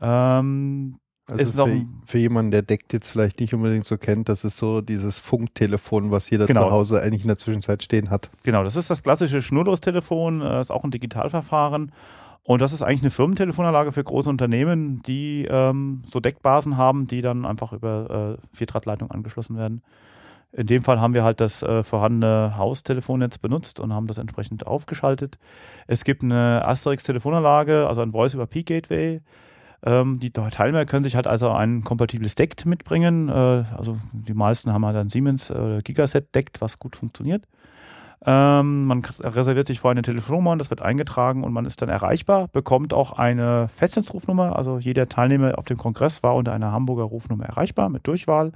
D: Ähm, also für, für, jemanden, der Deckt jetzt vielleicht nicht unbedingt so kennt, das ist so dieses Funktelefon, was jeder genau. zu Hause eigentlich in der Zwischenzeit stehen hat.
B: Genau, das ist das klassische Schnurlostelefon, äh, ist auch ein Digitalverfahren und das ist eigentlich eine Firmentelefonanlage für große Unternehmen, die ähm, so Deckbasen haben, die dann einfach über äh, Vierdrahtleitung angeschlossen werden. In dem Fall haben wir halt das äh, vorhandene Haustelefonnetz benutzt und haben das entsprechend aufgeschaltet. Es gibt eine Asterix-Telefonanlage, also ein Voice-over-P-Gateway. Ähm, die Teilnehmer können sich halt also ein kompatibles Deck mitbringen. Äh, also die meisten haben halt ein Siemens äh, Gigaset Deck, was gut funktioniert. Ähm, man reserviert sich vor eine Telefonnummer das wird eingetragen und man ist dann erreichbar, bekommt auch eine Festnetzrufnummer. Also jeder Teilnehmer auf dem Kongress war unter einer Hamburger Rufnummer erreichbar mit Durchwahl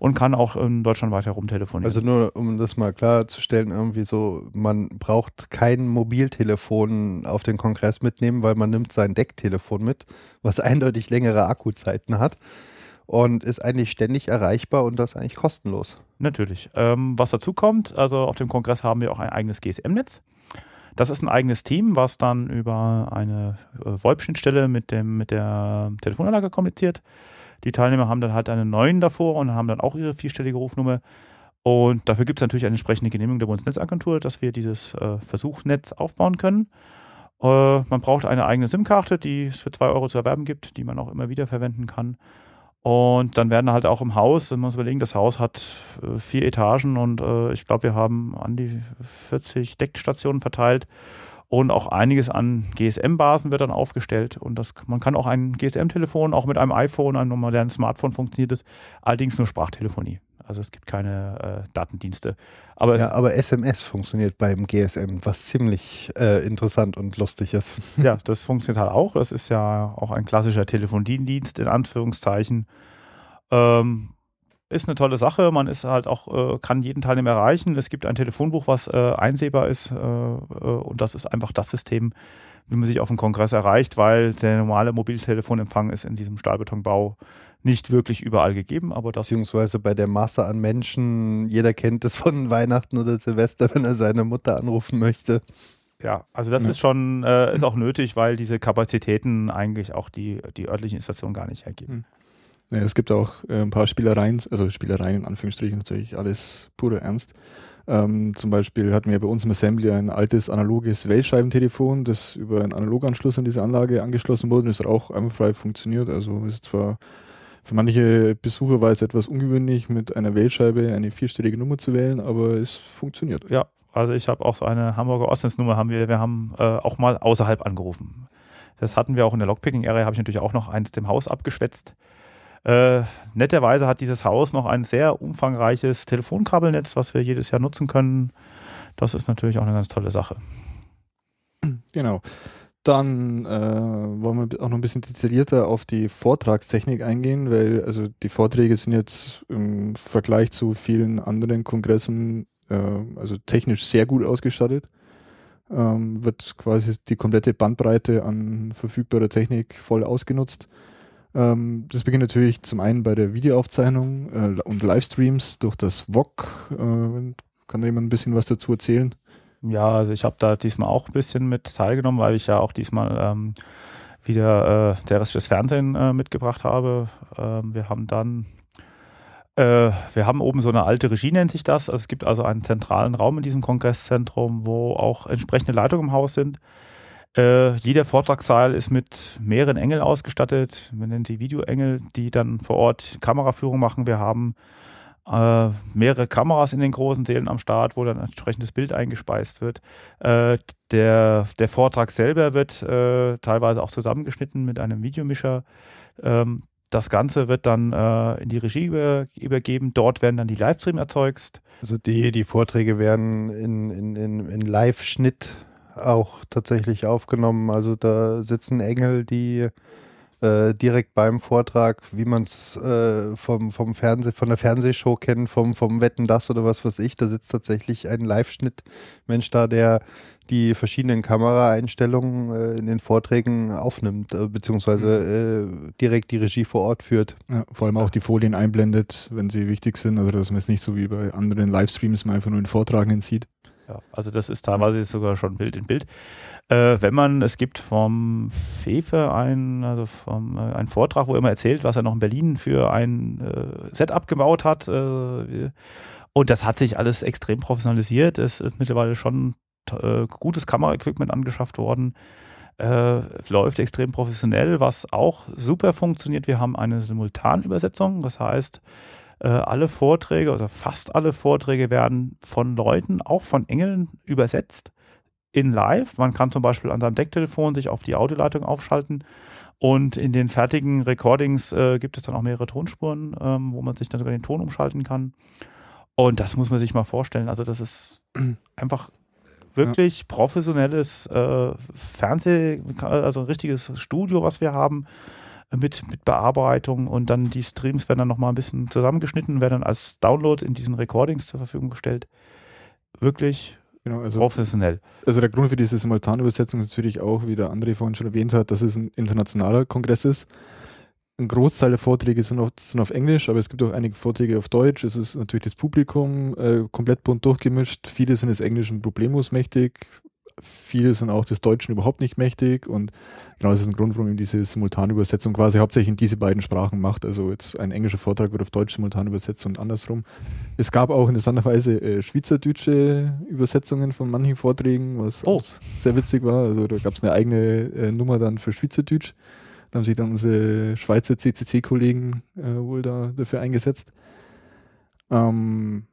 B: und kann auch in Deutschland weiter rumtelefonieren.
D: Also nur, um das mal klarzustellen, irgendwie so, man braucht kein Mobiltelefon auf den Kongress mitnehmen, weil man nimmt sein Decktelefon mit, was *laughs* eindeutig längere Akkuzeiten hat und ist eigentlich ständig erreichbar und das eigentlich kostenlos.
B: Natürlich. Ähm, was dazu kommt, also auf dem Kongress haben wir auch ein eigenes GSM-Netz. Das ist ein eigenes Team, was dann über eine äh, VoIP-Schnittstelle mit, mit der Telefonanlage kommuniziert. Die Teilnehmer haben dann halt einen neuen davor und haben dann auch ihre vierstellige Rufnummer. Und dafür gibt es natürlich eine entsprechende Genehmigung der Bundesnetzagentur, dass wir dieses äh, Versuchnetz aufbauen können. Äh, man braucht eine eigene SIM-Karte, die es für 2 Euro zu erwerben gibt, die man auch immer wieder verwenden kann. Und dann werden halt auch im Haus, wenn man muss überlegen, das Haus hat äh, vier Etagen und äh, ich glaube, wir haben an die 40 Deckstationen verteilt und auch einiges an GSM-Basen wird dann aufgestellt. Und das, man kann auch ein GSM-Telefon, auch mit einem iPhone, einem modernen Smartphone funktioniert es, allerdings nur Sprachtelefonie. Also es gibt keine äh, Datendienste.
D: Aber, ja, aber SMS funktioniert beim GSM, was ziemlich äh, interessant und lustig ist. *laughs*
B: Ja, das funktioniert halt auch. Das ist ja auch ein klassischer Telefondienst in Anführungszeichen. Ähm, ist eine tolle Sache. Man ist halt auch, äh, kann jeden Teilnehmer erreichen. Es gibt ein Telefonbuch, was äh, einsehbar ist äh, äh, und das ist einfach das System, wie man sich auf dem Kongress erreicht, weil der normale Mobiltelefonempfang ist in diesem Stahlbetonbau nicht wirklich überall gegeben, aber das.
D: Beziehungsweise bei der Masse an Menschen, jeder kennt es von *laughs* Weihnachten oder Silvester, wenn er seine Mutter anrufen möchte.
B: Ja, also das ja. ist schon, äh, ist auch nötig, weil diese Kapazitäten eigentlich auch die, die örtlichen Stationen gar nicht hergeben. Hm.
A: Ja, es gibt auch äh, ein paar Spielereien, also Spielereien in Anführungsstrichen natürlich alles pure Ernst. Ähm, zum Beispiel hatten wir bei uns im Assembly ein altes analoges Wählscheibentelefon, das über einen Analoganschluss an diese Anlage angeschlossen wurde und hat auch einwandfrei funktioniert. Also ist zwar für manche Besucher war es etwas ungewöhnlich, mit einer Wählscheibe eine vierstellige Nummer zu wählen, aber es funktioniert.
B: Ja, also ich habe auch so eine Hamburger Ostensnummer haben wir, wir haben äh, auch mal außerhalb angerufen. Das hatten wir auch in der Lockpicking-Area, habe ich natürlich auch noch eins dem Haus abgeschwätzt. Äh, netterweise hat dieses Haus noch ein sehr umfangreiches Telefonkabelnetz, was wir jedes Jahr nutzen können. Das ist natürlich auch eine ganz tolle Sache.
A: Genau. Dann äh, wollen wir auch noch ein bisschen detaillierter auf die Vortragstechnik eingehen, weil also die Vorträge sind jetzt im Vergleich zu vielen anderen Kongressen äh, also technisch sehr gut ausgestattet. ähm, wird quasi die komplette Bandbreite an verfügbarer Technik voll ausgenutzt. Ähm, das beginnt natürlich zum einen bei der Videoaufzeichnung äh, und Livestreams durch das VOG. Äh, kann da jemand ein bisschen was dazu erzählen?
B: Ja, also ich habe da diesmal auch ein bisschen mit teilgenommen, weil ich ja auch diesmal ähm, wieder äh, terrestrisches Fernsehen äh, mitgebracht habe. Ähm, wir haben dann äh, wir haben oben so eine alte Regie, nennt sich das. Also es gibt also einen zentralen Raum in diesem Kongresszentrum, wo auch entsprechende Leitungen im Haus sind. Äh, jeder Vortragssaal ist mit mehreren Engeln ausgestattet. Wir nennen sie Videoengel, die dann vor Ort Kameraführung machen. Wir haben äh, mehrere Kameras in den großen Sälen am Start, wo dann ein entsprechendes Bild eingespeist wird. Äh, der, der Vortrag selber wird äh, teilweise auch zusammengeschnitten mit einem Videomischer. Ähm, das Ganze wird dann äh, in die Regie über, übergeben. Dort werden dann die Livestream erzeugt.
D: Also die, die Vorträge werden in, in, in, in Live-Schnitt auch tatsächlich aufgenommen. Also da sitzen Engel, die äh, direkt beim Vortrag, wie man es äh, vom, vom Fernseh, von der Fernsehshow kennt, vom, vom Wetten das oder was weiß ich, da sitzt tatsächlich ein Live-Schnitt-Mensch da, der die verschiedenen Kameraeinstellungen äh, in den Vorträgen aufnimmt, äh, beziehungsweise äh, direkt die Regie vor Ort führt.
A: Ja, vor allem auch die Folien einblendet, wenn sie wichtig sind. Also dass man es nicht so wie bei anderen Livestreams mal einfach nur den Vortragenden sieht.
B: Ja, also das ist teilweise sogar schon Bild in Bild. Äh, wenn man, es gibt vom Fefe ein, also vom, äh, einen Vortrag, wo er immer erzählt, was er noch in Berlin für ein äh, Setup gebaut hat. Äh, und das hat sich alles extrem professionalisiert. Es ist mittlerweile schon äh, gutes Kameraequipment angeschafft worden. Äh, läuft extrem professionell, was auch super funktioniert. Wir haben eine Simultanübersetzung, das heißt, äh, alle Vorträge oder fast alle Vorträge werden von Leuten, auch von Engeln, übersetzt in live. Man kann zum Beispiel an seinem Decktelefon sich auf die Audioleitung aufschalten und in den fertigen Recordings äh, gibt es dann auch mehrere Tonspuren, ähm, wo man sich dann sogar den Ton umschalten kann. Und das muss man sich mal vorstellen. Also das ist *clears throat* einfach wirklich ja. professionelles äh, Fernseh, also ein richtiges Studio, was wir haben mit, mit Bearbeitung und dann die Streams werden dann nochmal ein bisschen zusammengeschnitten, werden dann als Download in diesen Recordings zur Verfügung gestellt. Wirklich genau, also, professionell.
A: Also der Grund für diese Simultanübersetzung ist natürlich auch, wie der André vorhin schon erwähnt hat, dass es ein internationaler Kongress ist. Ein Großteil der Vorträge sind auf, sind auf Englisch, aber es gibt auch einige Vorträge auf Deutsch. Es ist natürlich das Publikum äh, komplett bunt durchgemischt. Viele sind des Englischen problemlos mächtig, viele sind auch des Deutschen überhaupt nicht mächtig und genau das ist ein Grund, warum diese Simultanübersetzung quasi hauptsächlich in diese beiden Sprachen macht. Also jetzt ein englischer Vortrag wird auf Deutsch simultan übersetzt und andersrum. Es gab auch interessanterweise äh, schweizerdeutsche Übersetzungen von manchen Vorträgen, was oh. sehr witzig war. Also da gab es eine eigene äh, Nummer dann für Schweizerdeutsch. Da haben sich dann unsere Schweizer CCC-Kollegen äh, wohl da dafür eingesetzt. Ähm,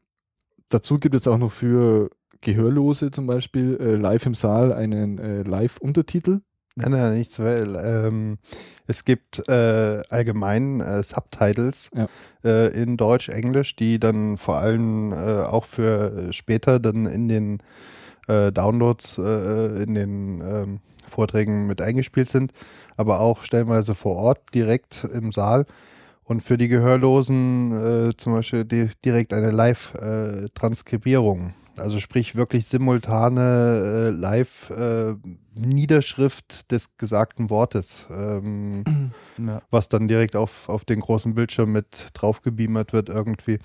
A: dazu gibt es auch noch für Gehörlose zum Beispiel äh, live im Saal einen äh, Live-Untertitel.
D: Nein, nein, nichts, weil ähm, es gibt äh, allgemein äh, Subtitles ja. äh, in Deutsch, Englisch, die dann vor allem äh, auch für später dann in den äh, Downloads, äh, in den ähm, Vorträgen mit eingespielt sind, aber auch stellenweise vor Ort direkt im Saal. Und für die Gehörlosen zum Beispiel die, direkt eine Live-Transkribierung also sprich wirklich simultane äh, Live-Niederschrift äh, des gesagten Wortes, ähm, *clears throat* ja. was dann direkt auf, auf den großen Bildschirm mit draufgebeamert wird irgendwie.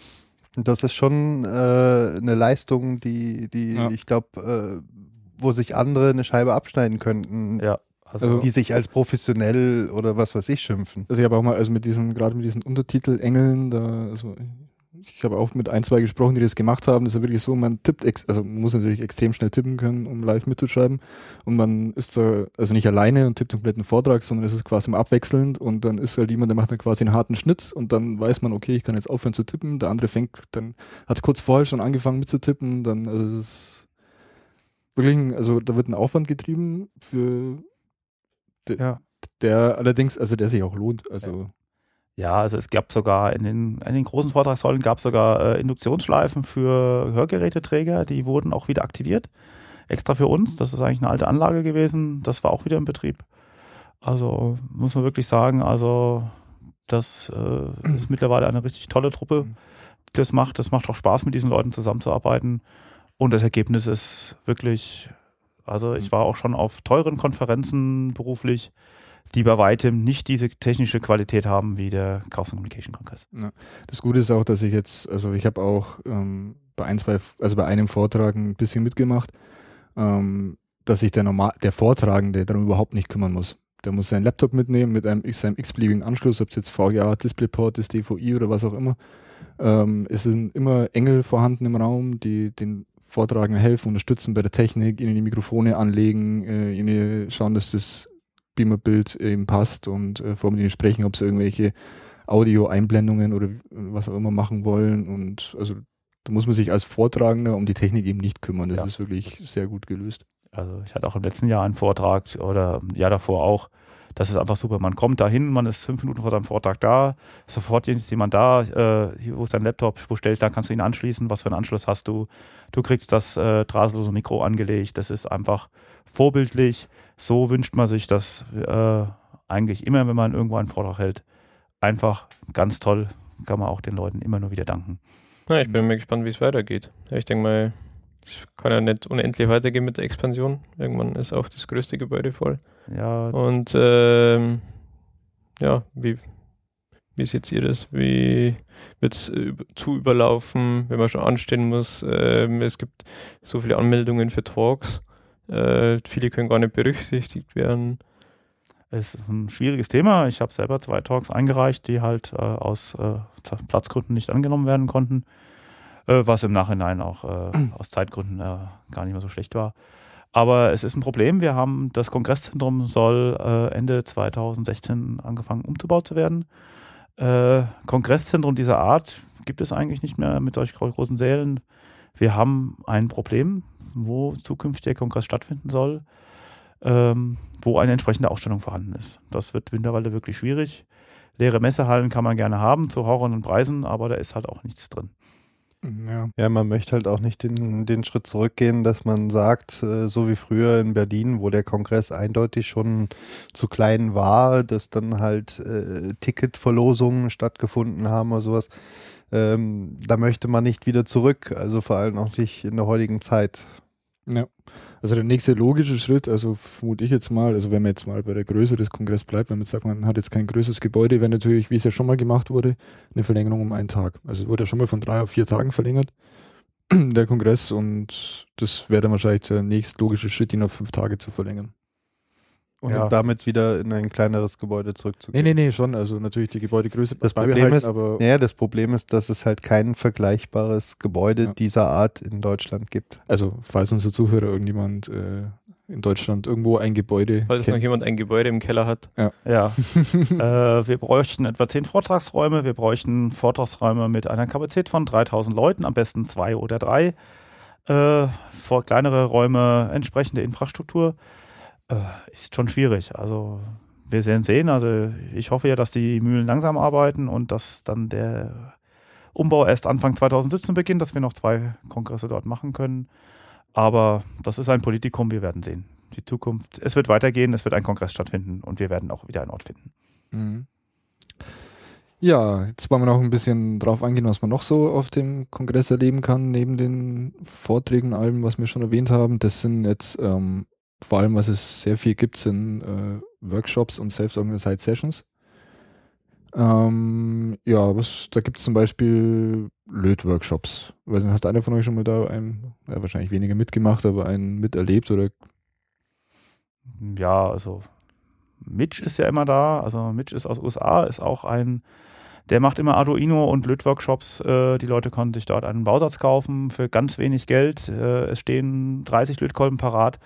D: Und das ist schon äh, eine Leistung, die, die ja. ich glaube, äh, wo sich andere eine Scheibe abschneiden könnten.
B: Ja.
D: Also, die sich als professionell oder was weiß ich schimpfen.
A: Also ich habe auch mal, also mit diesen, gerade mit diesen Untertitel-Engeln, da, also ich habe auch mit ein, zwei gesprochen, die das gemacht haben. Das ist ja wirklich so, man tippt, also man muss natürlich extrem schnell tippen können, um live mitzuschreiben. Und man ist da, also nicht alleine und tippt den kompletten Vortrag, sondern es ist quasi mal abwechselnd und dann ist halt jemand, der macht dann quasi einen harten Schnitt und dann weiß man, okay, ich kann jetzt aufhören zu tippen. Der andere fängt, dann hat kurz vorher schon angefangen mitzutippen. Dann, also es ist wirklich, also da wird ein Aufwand getrieben für ja. der allerdings, also der sich auch lohnt. Also ja.
B: Also es gab sogar in den, in den großen Vortragssäulen gab es sogar äh, Induktionsschleifen für Hörgeräteträger, die wurden auch wieder aktiviert. Extra für uns. Das ist eigentlich eine alte Anlage gewesen. Das war auch wieder in Betrieb. Also muss man wirklich sagen, also das äh, ist mittlerweile eine richtig tolle Truppe, die das macht. Das macht auch Spaß, mit diesen Leuten zusammenzuarbeiten. Und das Ergebnis ist wirklich Also ich
A: Mhm.
B: war auch schon auf teuren Konferenzen beruflich, die bei weitem nicht diese technische Qualität haben wie der Chaos Communication Kongress.
A: Das Gute ist auch, dass ich jetzt, also ich habe auch ähm, bei ein, zwei, also bei einem Vortrag ein bisschen mitgemacht, ähm, dass sich der normal, der Vortragende darum überhaupt nicht kümmern muss. Der muss seinen Laptop mitnehmen mit einem, seinem x-beliebigen Anschluss, ob es jetzt VGA, DisplayPort ist, DVI oder was auch immer. Ähm, es sind immer Engel vorhanden im Raum, die den Vortragenden helfen, unterstützen bei der Technik, ihnen die Mikrofone anlegen, äh, ihnen schauen, dass das Beamerbild eben passt und äh, vor mit ihnen sprechen, ob sie irgendwelche Audio-Einblendungen oder was auch immer machen wollen. Und also da muss man sich als Vortragender um die Technik eben nicht kümmern. Das
B: Ja.
A: ist wirklich sehr gut gelöst.
B: Also ich hatte auch im letzten Jahr einen Vortrag oder im Jahr davor auch. Das ist einfach super. Man kommt dahin, man ist fünf Minuten vor seinem Vortrag da, sofort ist jemand da, äh, wo ist dein Laptop, wo stellst da kannst du ihn anschließen, was für einen Anschluss hast du. Du kriegst das äh, drahtlose Mikro angelegt. Das ist einfach vorbildlich. So wünscht man sich das äh, eigentlich immer, wenn man irgendwo einen Vortrag hält. Einfach ganz toll. Kann man auch den Leuten immer nur wieder danken.
C: Ja, ich bin mal gespannt, wie es weitergeht. Ich denke mal, es kann ja nicht unendlich weitergehen mit der Expansion. Irgendwann ist auch das größte Gebäude voll.
B: Ja,
C: Und ähm, ja, wie, wie seht ihr das? Wie wird es zu überlaufen, wenn man schon anstehen muss? Ähm, es gibt so viele Anmeldungen für Talks. Äh, viele können gar nicht berücksichtigt werden.
B: Es ist ein schwieriges Thema. Ich habe selber zwei Talks eingereicht, die halt äh, aus äh, Platzgründen nicht angenommen werden konnten, äh, was im Nachhinein auch äh, *clears throat* aus Zeitgründen äh, gar nicht mehr so schlecht war. Aber es ist ein Problem. Wir haben das Kongresszentrum soll Ende 2016 angefangen umzubaut zu werden. Kongresszentrum dieser Art gibt es eigentlich nicht mehr mit solch gro- großen Sälen. Wir haben ein Problem, wo zukünftig der Kongress stattfinden soll ähm, wo eine entsprechende Ausstellung vorhanden ist. Das wird mittlerweile wirklich schwierig. Leere Messehallen kann man gerne haben zu Horror und Preisen, aber da ist halt auch nichts drin.
A: Ja.
D: Ja, man möchte halt auch nicht den, den Schritt zurückgehen, dass man sagt, äh, so wie früher in Berlin, wo der Kongress eindeutig schon zu klein war, dass dann halt äh, Ticketverlosungen stattgefunden haben oder sowas. Ähm, da möchte man nicht wieder zurück, also vor allem auch nicht in der heutigen Zeit.
A: Ja. Also der nächste logische Schritt, also vermute ich jetzt mal, also wenn man jetzt mal bei der Größe des Kongresses bleibt, wenn man sagt, man hat jetzt kein größeres Gebäude, wäre natürlich, wie es ja schon mal gemacht wurde, eine Verlängerung um einen Tag. Also es wurde ja schon mal von drei auf vier Tagen verlängert, *clears throat* der Kongress, und das wäre dann wahrscheinlich der nächst logische Schritt, ihn auf fünf Tage zu verlängern.
D: Und
B: Ja.
D: damit wieder in ein kleineres Gebäude
A: Nee,
D: zurückzugehen.
A: nee, nee, schon. Also natürlich die Gebäudegröße
D: Das Problem ist-
A: aber
D: Naja, das Problem ist, dass es halt kein vergleichbares Gebäude
A: Ja.
D: dieser Art in Deutschland gibt.
A: also falls unser Zuhörer irgendjemand äh, in Deutschland irgendwo ein Gebäude
C: Falls noch
A: kennt.
C: jemand ein Gebäude im Keller hat.
B: Ja, *laughs* äh, wir bräuchten etwa zehn Vortragsräume. Wir bräuchten Vortragsräume mit einer Kapazität von 3000 Leuten, am besten zwei oder drei. Äh, vor kleinere Räume entsprechende Infrastruktur. Äh, ist schon schwierig. Also wir werden sehen. Also ich hoffe ja, dass die Mühlen langsam arbeiten und dass dann der Umbau erst Anfang 2017 beginnt, dass wir noch zwei Kongresse dort machen können. Aber das ist ein Politikum, wir werden sehen. Die Zukunft, es wird weitergehen, es wird ein Kongress stattfinden und wir werden auch wieder einen Ort finden.
A: Mhm. Ja, jetzt wollen wir noch ein bisschen drauf eingehen, was man noch so auf dem Kongress erleben kann, neben den Vorträgen und allem, was wir schon erwähnt haben. Das sind jetzt ähm, vor allem, was es sehr viel gibt, sind äh, Workshops und Self-Organized Sessions. Ähm, ja, was, da gibt es zum Beispiel Löt-Workshops. Weiß nicht, Hat einer von euch schon mal da einen, ja, wahrscheinlich weniger mitgemacht, aber einen miterlebt oder
B: Ja, also Mitch ist ja immer da. Also Mitch ist aus USA, ist auch ein, der macht immer Arduino und Löt-Workshops. Äh, die Leute konnten sich dort einen Bausatz kaufen für ganz wenig Geld. Äh, es stehen 30 Lötkolben parat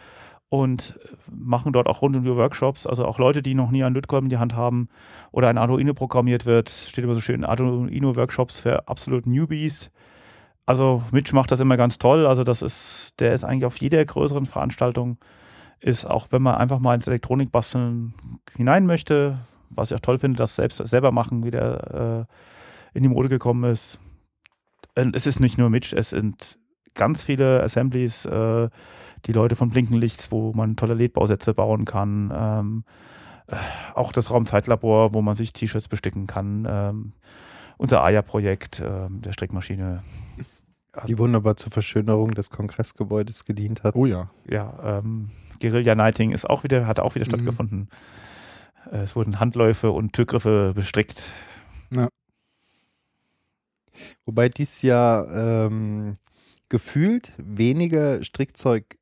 B: und machen dort auch rund um die Workshops. Also auch Leute, die noch nie einen Lötkolben in die Hand haben oder ein Arduino programmiert wird, steht immer so schön Arduino-Workshops für absolut Newbies. Also Mitch macht das immer ganz toll. Also das ist, der ist eigentlich auf jeder größeren Veranstaltung ist, auch wenn man einfach mal ins Elektronikbasteln hinein möchte, was ich auch toll finde, dass selbst selber machen wieder äh, in die Mode gekommen ist. Und es ist nicht nur Mitch, es sind ganz viele Assemblies, äh, die Leute von Blinkenlichts, wo man tolle LED-Bausätze bauen kann. Ähm, äh, auch das Raumzeitlabor, wo man sich T-Shirts besticken kann. Ähm, unser AYA-Projekt ähm, der Strickmaschine.
D: Die wunderbar zur Verschönerung des Kongressgebäudes gedient hat.
A: Oh ja.
B: Ja, ähm, Guerilla Nighting ist auch wieder, hat auch wieder
A: Mhm.
B: stattgefunden. Äh, Es wurden Handläufe und Türgriffe bestrickt.
D: Wobei dies Jahr ähm, gefühlt weniger Strickzeug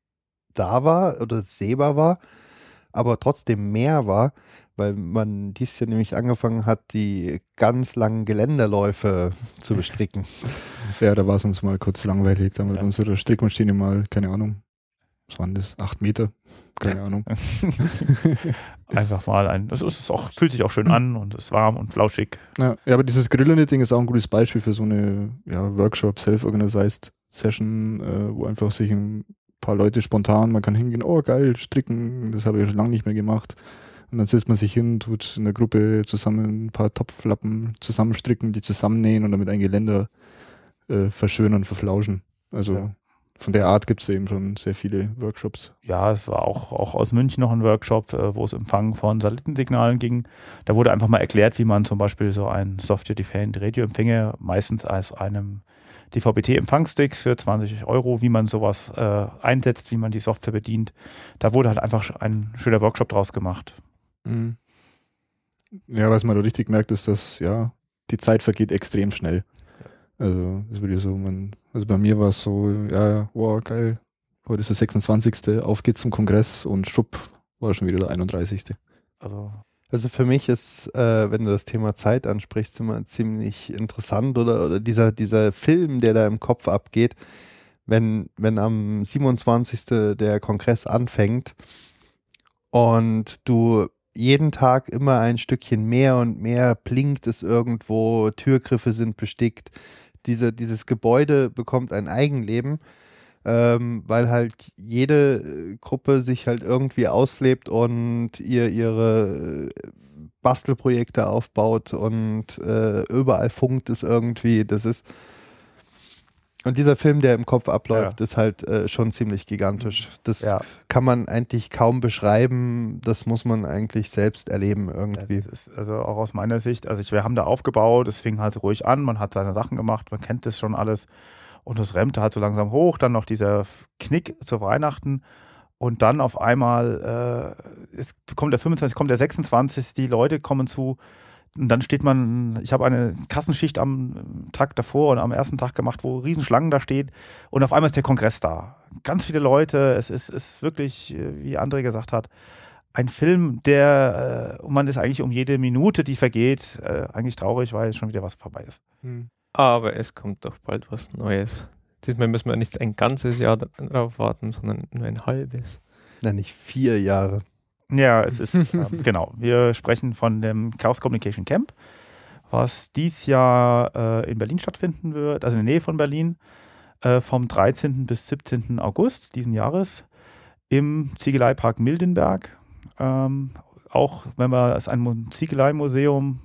D: da war oder sehbar war, aber trotzdem mehr war, weil man dies Jahr nämlich angefangen hat, die ganz langen Geländerläufe *laughs* zu bestricken.
A: Ja, da war es uns mal kurz langweilig. Da mit
B: Ja.
A: unserer Strickmaschine mal, keine Ahnung, was waren das? Acht Meter? Keine Ahnung. *laughs*
B: Einfach mal ein, es ist auch, fühlt sich auch schön an und ist warm und flauschig.
A: Ja, ja aber dieses Gorilla-Knitting ist auch ein gutes Beispiel für so eine ja, Workshop, Self-Organized Session, äh, wo einfach sich ein paar Leute spontan, man kann hingehen, oh geil, stricken, das habe ich schon lange nicht mehr gemacht. Und dann setzt man sich hin, tut in der Gruppe zusammen ein paar Topflappen zusammenstricken, die zusammennähen und damit ein Geländer äh, verschönern, verflauschen. Also
B: Ja.
A: von der Art gibt es eben schon sehr viele Workshops.
B: Ja, es war auch, auch aus München noch ein Workshop, äh, wo es Empfang von Satellitensignalen ging. Da wurde einfach mal erklärt, wie man zum Beispiel so einen Software-Defined Radioempfänger meistens als einem DVB-T-Empfangsstick für 20 Euro, wie man sowas äh, einsetzt, wie man die Software bedient. Da wurde halt einfach ein schöner Workshop draus gemacht.
A: Mhm. Ja, was man da richtig merkt, ist, dass ja, die Zeit vergeht extrem schnell. Also, das würde ich so, man, also bei mir war es so, ja, wow, geil, heute ist der 26. Auf geht's zum Kongress und schwupp, war schon wieder der 31.
B: Also
D: Also für mich ist, äh, wenn du das Thema Zeit ansprichst, immer ziemlich interessant oder, oder dieser, dieser Film, der da im Kopf abgeht, wenn, wenn am 27. der Kongress anfängt und du jeden Tag immer ein Stückchen mehr und mehr blinkt es irgendwo, Türgriffe sind bestickt, diese, dieses Gebäude bekommt ein Eigenleben ähm, weil halt jede äh, Gruppe sich halt irgendwie auslebt und ihr ihre äh, Bastelprojekte aufbaut und äh, überall funkt es irgendwie. Das ist und dieser Film, der im Kopf abläuft,
B: Ja.
D: ist halt äh, schon ziemlich gigantisch. Das
B: Ja.
D: kann man eigentlich kaum beschreiben. Das muss man eigentlich selbst erleben irgendwie.
B: also auch aus meiner Sicht, also ich, wir haben da aufgebaut, es fing halt ruhig an, man hat seine Sachen gemacht, man kennt das schon alles und es remmte halt so langsam hoch, dann noch dieser Knick zu Weihnachten. Und dann auf einmal äh, es kommt der 25, kommt der 26, die Leute kommen zu. Und dann steht man, ich habe eine Kassenschicht am Tag davor und am ersten Tag gemacht, wo Riesenschlangen da steht. Und auf einmal ist der Kongress da. Ganz viele Leute, es ist, ist wirklich, äh, wie André gesagt hat, ein Film, der, äh, man ist eigentlich um jede Minute, die vergeht, äh, eigentlich traurig, weil schon wieder was vorbei ist.
C: Aber es kommt doch bald was Neues. Diesmal müssen wir nicht ein ganzes Jahr darauf warten, sondern nur ein halbes.
D: Na, nicht vier Jahre.
B: Ja, es ist, ähm, *laughs* genau, wir sprechen von dem Chaos Communication Camp, was dies Jahr äh, in Berlin stattfinden wird, also in der Nähe von Berlin, äh, vom 13. bis 17. August diesen Jahres im Ziegeleipark Mildenberg. Ähm, auch wenn man, es ein Mu- Ziegeleimuseum,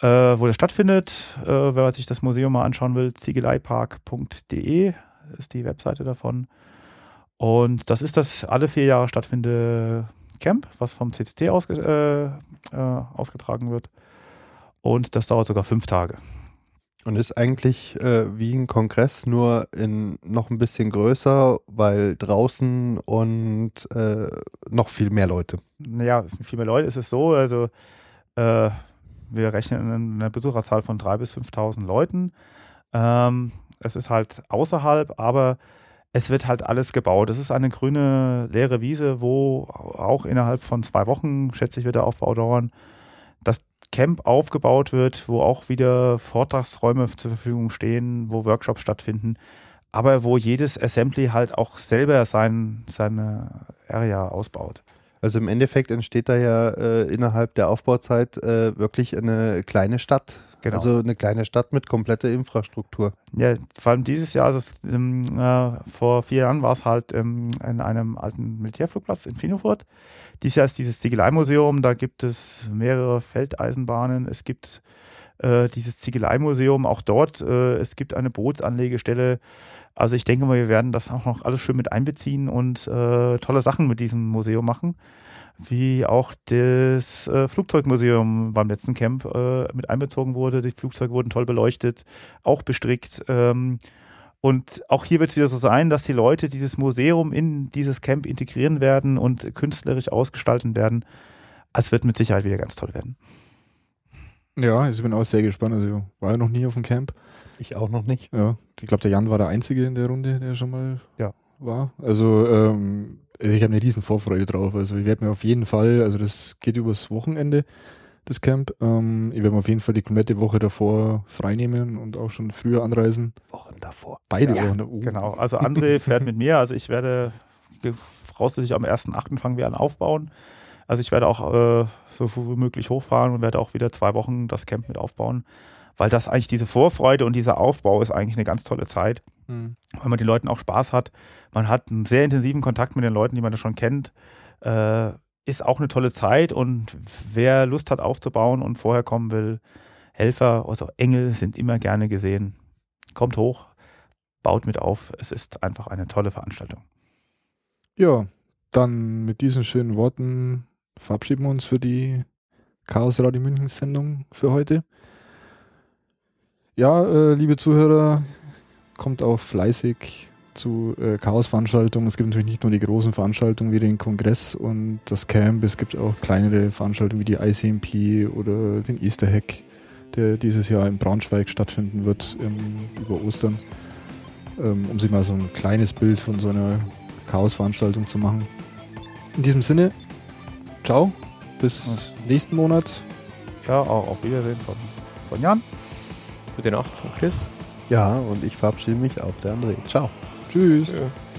B: äh, wo das stattfindet. Äh, wenn man sich das Museum mal anschauen will, ziegeleipark.de ist die Webseite davon. Und das ist das alle vier Jahre stattfindende Camp, was vom CCC ausge äh, äh, ausgetragen wird. Und das dauert sogar fünf Tage.
D: Und ist eigentlich äh, wie ein Kongress, nur in noch ein bisschen größer, weil draußen und äh, noch viel mehr Leute.
B: Naja, es sind viel mehr Leute. Es ist so, also äh, wir rechnen in einer Besucherzahl von 3.000 bis 5.000 Leuten. Ähm, es ist halt außerhalb, aber es wird halt alles gebaut. Es ist eine grüne, leere Wiese, wo auch innerhalb von zwei Wochen, schätze ich, wird der Aufbau dauern, das Camp aufgebaut wird, wo auch wieder Vortragsräume zur Verfügung stehen, wo Workshops stattfinden, aber wo jedes Assembly halt auch selber sein, seine Area ausbaut.
D: Also im Endeffekt entsteht da ja äh, innerhalb der Aufbauzeit äh, wirklich eine kleine Stadt.
B: Genau.
D: Also eine kleine Stadt mit kompletter Infrastruktur.
B: Ja, vor allem dieses Jahr, also ähm, äh, vor vier Jahren war es halt ähm, in einem alten Militärflugplatz in Finofurt. Dieses Jahr ist dieses Ziegeleimuseum, da gibt es mehrere Feldeisenbahnen, es gibt äh, dieses Ziegeleimuseum, auch dort, äh, es gibt eine Bootsanlegestelle. Also ich denke mal, wir werden das auch noch alles schön mit einbeziehen und äh, tolle Sachen mit diesem Museum machen. Wie auch das äh, Flugzeugmuseum beim letzten Camp äh, mit einbezogen wurde. Die Flugzeuge wurden toll beleuchtet, auch bestrickt. Ähm, Und auch hier wird es wieder so sein, dass die Leute dieses Museum in dieses Camp integrieren werden und künstlerisch ausgestalten werden. Es wird mit Sicherheit wieder ganz toll werden.
A: Ja, ich bin auch sehr gespannt. Also ich war ja noch nie auf dem Camp.
D: Ich auch noch nicht.
A: Ja, ich glaube, der Jan war der Einzige in der Runde, der schon mal
B: Ja.
A: war. Also ähm, ich habe eine riesen Vorfreude drauf. Also ich werde mir auf jeden Fall, also das geht übers Wochenende, das Camp. Ähm, ich werde mir auf jeden Fall die komplette Woche davor freinehmen und auch schon früher anreisen.
D: Wochen davor.
A: Beide
B: Ja,
A: Wochen. Uh.
B: Genau. Also André fährt mit mir. Also ich werde voraussichtlich am 1.8. fangen wir an aufbauen. Also ich werde auch äh, so früh wie möglich hochfahren und werde auch wieder zwei Wochen das Camp mit aufbauen. Weil das eigentlich diese Vorfreude und dieser Aufbau ist eigentlich eine ganz tolle Zeit.
A: Hm.
B: weil man den Leuten auch Spaß hat. Man hat einen sehr intensiven Kontakt mit den Leuten, die man schon kennt. Äh, ist auch eine tolle Zeit und wer Lust hat aufzubauen und vorher kommen will, Helfer, also Engel sind immer gerne gesehen. Kommt hoch, baut mit auf. Es ist einfach eine tolle Veranstaltung.
A: Ja, dann mit diesen schönen Worten verabschieden wir uns für die Chaos Radio München Sendung für heute. Ja, äh, liebe Zuhörer, kommt auch fleißig zu äh, Chaos-Veranstaltungen. Es gibt natürlich nicht nur die großen Veranstaltungen wie den Kongress und das Camp, es gibt auch kleinere Veranstaltungen wie die ICMP oder den Easter Hack, der dieses Jahr in Braunschweig stattfinden wird ähm, über Ostern, ähm, um sich mal so ein kleines Bild von so einer Chaos-Veranstaltung zu machen. In diesem Sinne, ciao, bis nächsten Monat.
B: Ja, auch auf Wiedersehen von, von Jan.
C: Gute Nacht von Chris.
D: Ja, und ich verabschiede mich auch, der André. Ciao.
A: Tschüss.
C: Ja.